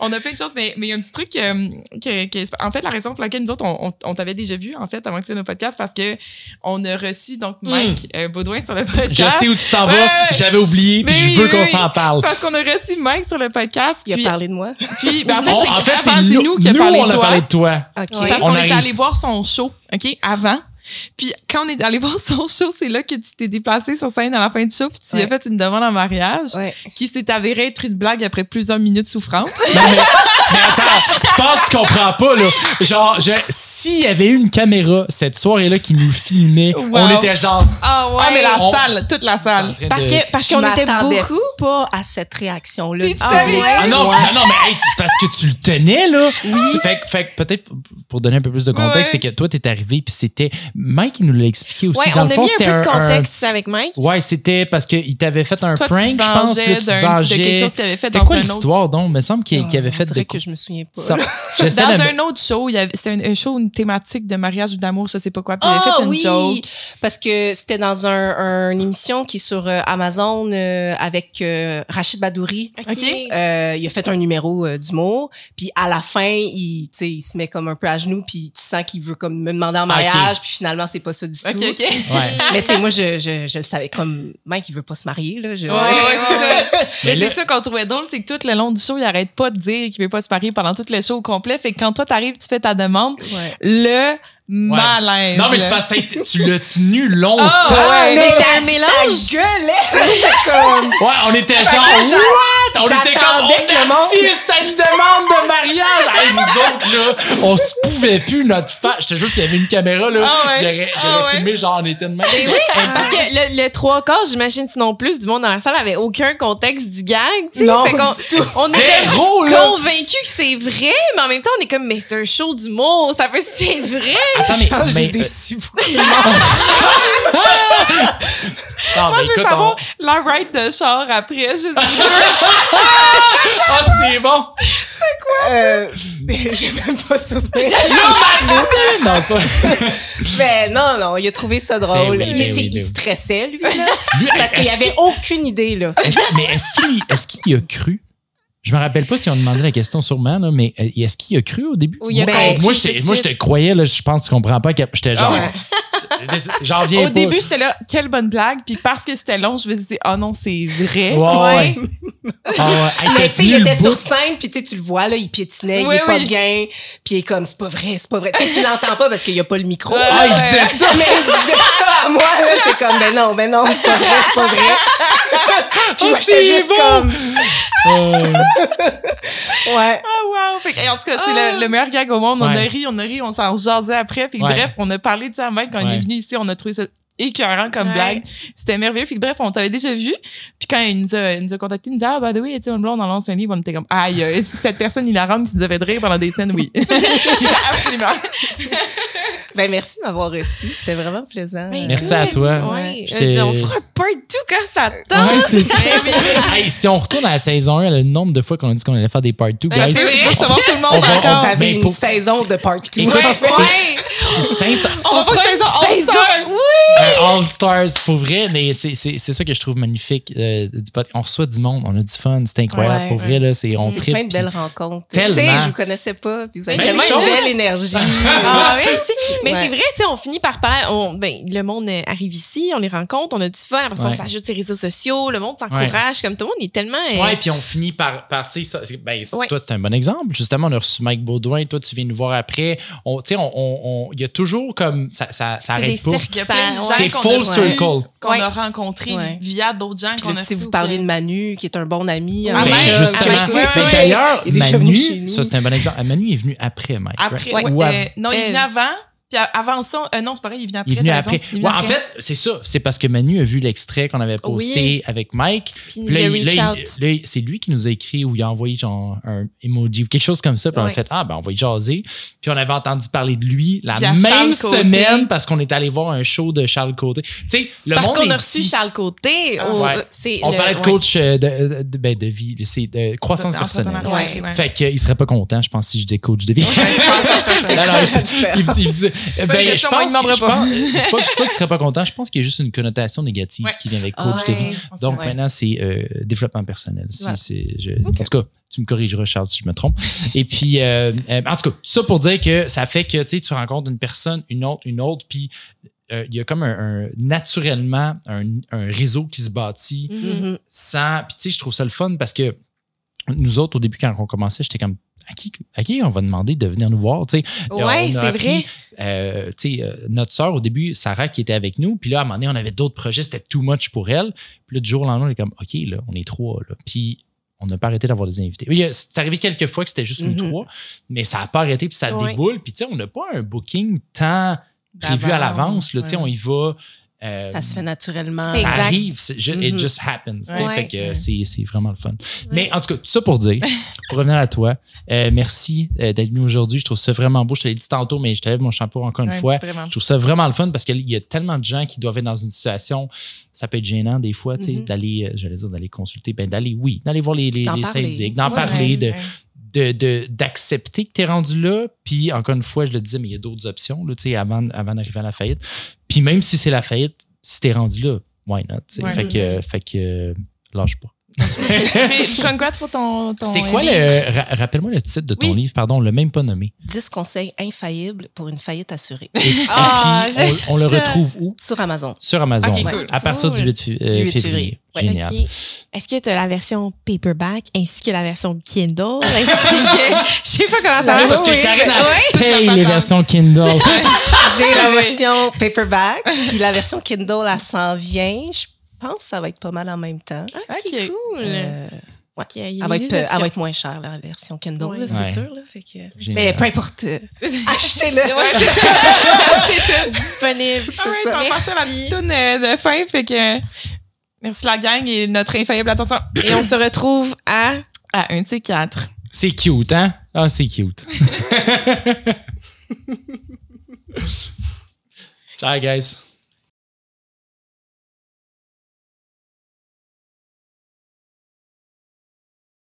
on a plein de choses, mais mais il y a un petit truc que, que- en fait, la raison pour laquelle nous autres, on, on, on t'avait déjà vu, en fait, avant que tu viennes au podcast, parce que on a reçu, donc, Mike euh, Baudouin sur le podcast. Je sais où tu t'en Ouais, vas, j'avais oublié, puis Mais je veux oui, qu'on oui. s'en parle. Parce qu'on a reçu Mike sur le podcast. Il a parlé de moi? puis ben, en fait, On- c'est en fait, avant, c'est nous, nous qui a nous, parlé on de a toi. parlé de toi. Parce On qu'on est allé voir son show, OK, avant. Puis quand on est allé voir son show, c'est là que tu t'es déplacé sur scène à la fin du show, puis tu lui as Ouais. fait une demande en mariage Ouais. qui s'est avérée être une blague après plusieurs minutes souffrantes. Non, mais, mais attends, je pense que tu comprends pas, là. Genre, je- s'il y avait eu une caméra cette soirée-là qui nous filmait, Wow. on était genre. Ah ouais, mais la On- salle, toute la salle. Parce de- que parce qu'on était beaucoup. pas à cette réaction-là. Du sérieux? public. Ah non, Ouais. non, non, mais hey, tu- parce que tu le tenais, là. Tu- fait, que- fait peut-être, pour donner un peu plus de contexte, Ouais. c'est que toi, t'es arrivé, puis c'était. Mike, il nous l'a expliqué aussi. Ouais, Dans on le a fond, mis un c'était peu de un- un- contexte avec Mike. Ouais, c'était parce qu'il t'avait fait un Toi, prank, je pense. puis tu te de vengeais. quelque chose qu'il avait fait C'était dans quoi un l'histoire, autre- donc? Il me semble qu'il qu'il avait Ah, fait de que je me souviens pas. Ça- Dans un autre show, c'était un, un show, une thématique de mariage ou d'amour, je sais pas quoi. Puis il avait Ah fait une oui, joke. parce que c'était dans un, une émission qui est sur euh, Amazon euh, avec euh, Rachid Badouri. OK. Euh, il a fait un numéro euh, d'humour, puis à la fin, il, tu sais, il se met comme un peu à genoux, puis tu sens qu'il veut comme me demander en mariage, puis finalement c'est pas ça du tout. OK. Ouais. Mais tu sais, moi je, je, je le savais comme Mike, il veut pas se marier là. Je... Ouais, ouais, c'est ça. Mais Mais là- c'est ça qu'on trouvait drôle, c'est que tout le long du show, il arrête pas de dire qu'il veut pas se marier pendant tout le show au complet. Fait que quand toi t'arrives, tu fais ta demande, Ouais. le malaise. Non, mais c'est parce que tu l'as tenu longtemps. Ouais. Mais c'était un mélange. Ça gueulait. Comme. Ouais, on était genre? On était comme, on que le monde- assiste à une demande de mariage. Hey, nous autres, là, on se pouvait plus notre face. Je te jure, s'il y avait une caméra, là, Ah ouais. il aurait, il Ah aurait ouais. genre, on était de même. Mais oui, parce que le, le trois quarts, j'imagine sinon plus du monde dans la salle avait aucun contexte du gag. Non, Fait tout. on était Zéro, convaincus que c'est vrai, mais en même temps, on est comme, mais c'est un show d'humour, ça peut se être vrai. Attends, mais, mais, j'ai euh, déçu beaucoup. Moi, mais je veux écoute, savoir on- la ride de char après. Je sais Ah, c'est bon. Euh, j'ai même pas souvenir. Non, c'est pas. Mais non, non, il a trouvé ça drôle. Ben oui, il, ben oui, il ben oui. stressait, lui, là. Lui, Parce qu'il avait aucune idée, là. Est-ce- mais est-ce qu'il est-ce qu'il y a cru? Je me rappelle pas si on demandait la question sûrement, là, mais euh, est-ce qu'il y a cru au début? Oui, moi, moi, je te croyais, là, je pense que tu comprends pas. que J'étais genre. c'est- J'en viens Au pas. début, j'étais là, quelle bonne blague. Puis parce que c'était long, je me suis dit, oh non, c'est vrai. Ouais, ouais. Ah ouais. Mais tu sais, il était sur scène, puis tu le vois, là, il piétinait, Oui, il est pas oui. bien, puis il est comme, c'est pas vrai, c'est pas vrai. Tu sais, tu l'entends pas parce qu'il y a pas le micro. Ouais, Ah, il disait ça. Mais il disait ça à moi, là, c'est comme, ben non, ben non, c'est pas vrai, c'est pas vrai. Puis moi, j'étais c'est juste bon. comme, ouais. Ah, wow! Fait que, hey, en tout cas, c'est le, le meilleur gag au monde. On a ri, on a ri, on s'en jasait après. Puis Ouais. bref, on a parlé de ça à Mike quand il est venu ici. On a trouvé ça écœurant comme Ouais. blague. C'était merveilleux. Puis bref, on t'avait déjà vu. Puis quand il nous a, il nous a contacté, il nous dit Ah, bah oui, tu sais, on on lance un livre. On était comme Aïe, euh, cette personne hilarante qui nous avait de rire pendant des semaines, oui. Absolument. Ben merci de m'avoir reçu, c'était vraiment plaisant. Mais Merci à toi. Ouais. J'étais- Euh, On fera un part 2 quand ça tente. Ouais, c'est ça. hey, si on retourne à la saison 1, le nombre de fois qu'on a dit qu'on allait faire des part 2, Ben, guys. c'est vrai. Savoir tout le On monde va- on. Vous avez Ben, une pour- saison de part 2. Écoute, Ouais, c'est- ouais. 500 On fera une saison All-Star. Un All-Stars pour vrai, mais c'est c'est- c'est ça que je trouve magnifique. euh, du on reçoit du monde, on a du fun, c'est incroyable. Ouais, pour vrai, là, c'est on tripe, plein de belles rencontres. Tellement. Tu sais, je vous connaissais pas, puis vous avez Même tellement une belle énergie. Ah mais Ouais. c'est vrai, tu sais, on finit par parler. on- ben, le monde euh, arrive ici, on les rencontre, on a du fun, après ça, Ouais. on s'ajoute ses réseaux sociaux, le monde s'encourage, comme tout le monde est tellement. euh, Ouais, puis on finit par, par tu sais, ça, c'est- ben, toi, c'est un bon exemple. Justement, on a reçu Mike Baudouin, toi, tu viens nous voir après. On, tu sais, on, on, on- il y a toujours comme, ça, ça, ça c'est des arrête pas. cercles. Il y a plein de ça- gens ouais. C'est qu'on a full circle. Qu'on Ouais. a rencontrés Ouais. via d'autres gens qu'on a su vous ou parliez que- de Manu, qui est un bon ami. Ah, un Ben, justement. ouais, Ben. D'ailleurs, Il est déjà venu Manu, ça c'est un bon exemple. Manu est venu après Mike. Après, right? ouais, Ou euh, non, il est venu avant. Puis avant ça, euh, non, c'est pareil, il est venu après. Il est venu après. Il est venu Ouais, en fait, c'est ça. C'est parce que Manu a vu l'extrait qu'on avait posté Oui. avec Mike. Puis Puis là, là, là, c'est lui qui nous a écrit ou il a envoyé genre un emoji ou quelque chose comme ça. Puis on a fait Ah, ben on va y jaser. Puis on avait entendu parler de lui la même Charles Côté. semaine parce qu'on est allé voir un show de Charles Côté. Tu sais, le Parce monde qu'on a reçu petit. Charles Côté. Ah, au- ouais. c'est On le- parlait de ouais. coach euh, de, de, ben, de vie, c'est de croissance personnelle. Entrepreneuriat, Ouais. ouais. Fait qu'il serait pas content, je pense, si je dis coach de vie. Il, dit, ben, je pense, il demandera je pense- pas, qu'il serait pas content, je pense qu'il y a juste une connotation négative Ouais. qui vient avec coach de vie. Donc Ouais. maintenant, c'est euh, développement personnel. Si Voilà. c'est- je- En tout cas, tu me corrigeras, Charles, si je me trompe. Et puis, euh, euh, en tout cas, tout ça pour dire que ça fait que tu sais, tu rencontres une personne, une autre, une autre, puis euh, il y a comme un, un- naturellement un, un réseau qui se bâtit Mhm. Mhm. sans. Puis tu sais, je trouve ça le fun parce que nous autres, au début, quand on commençait, j'étais comme. À qui, à qui on va demander de venir nous voir? A c'est vrai. euh, euh, notre sœur, au début, Sarah, qui était avec nous, puis là, à un moment donné, on avait d'autres projets, c'était too much pour elle. Puis là, du jour au lendemain, on est comme, OK, là, on est trois, là. Puis on n'a pas arrêté d'avoir des invités. Oui, a- c'est arrivé quelques fois que c'était juste nous Mhm. trois, mais ça n'a pas arrêté, puis ça Ouais. déboule. Puis tu sais, on n'a pas un booking tant prévu à l'avance, là. Tu sais, ouais. on y va. Euh, Ça se fait naturellement. Ça exact. arrive, it Mhm. just happens. Ouais. Fait que c'est vraiment le fun. Mais en tout cas, tout ça pour dire, pour revenir à toi, euh, merci euh, d'être venu aujourd'hui. Je trouve ça vraiment beau. Je te l'ai dit tantôt, mais je te lève mon chapeau encore une Ouais, fois. Vraiment. Je trouve ça vraiment le fun parce qu'il y a tellement de gens qui doivent être dans une situation, ça peut être gênant des fois, tu sais, Mhm. d'aller, j'allais dire, d'aller consulter, ben d'aller, oui, d'aller voir les, les, D'en les parler, de, Ouais. de, de- d'accepter que tu es rendu là. Puis encore une fois, je le disais, mais il y a d'autres options là, tu sais, avant, avant d'arriver à la faillite. Puis même si c'est la faillite, si tu es rendu là, why not? Ouais. Fait que, fait que lâche pas. Mais congrats pour ton. ton C'est quoi livre? le. ra- Rappelle-moi le titre de ton Oui. livre, pardon, on l'a même pas nommé. 10 conseils infaillibles pour une faillite assurée. Et, et Ah, puis, on, on le retrouve où? Sur Amazon. Sur Amazon. Cool. À partir du Cool. 8, fi- euh, Du 8 février. Génial. Est-ce que tu as la version paperback ainsi que la version Kindle? ainsi que... Je sais pas comment ça marche. Parce que oui, Karen a oui. paye les versions Kindle. J'ai la version paperback, puis la version Kindle, elle s'en vient. Je pense que ça va être pas mal en même temps. OK, Ok. cool. Euh, a elle, va être, deux elle options. va être moins chère, la version Kindle, Ouais. c'est Ouais. sûr. Là, fait que... Génial. Mais peu importe. Achetez-le. Ouais. C'est disponible. Ah ouais, ça. passé la Merci. petite toune euh, de fin, fait que merci la gang et notre infaillible attention Et on se retrouve à... à un de ces quatre. C'est cute, hein? Ah, c'est cute. Ciao, guys.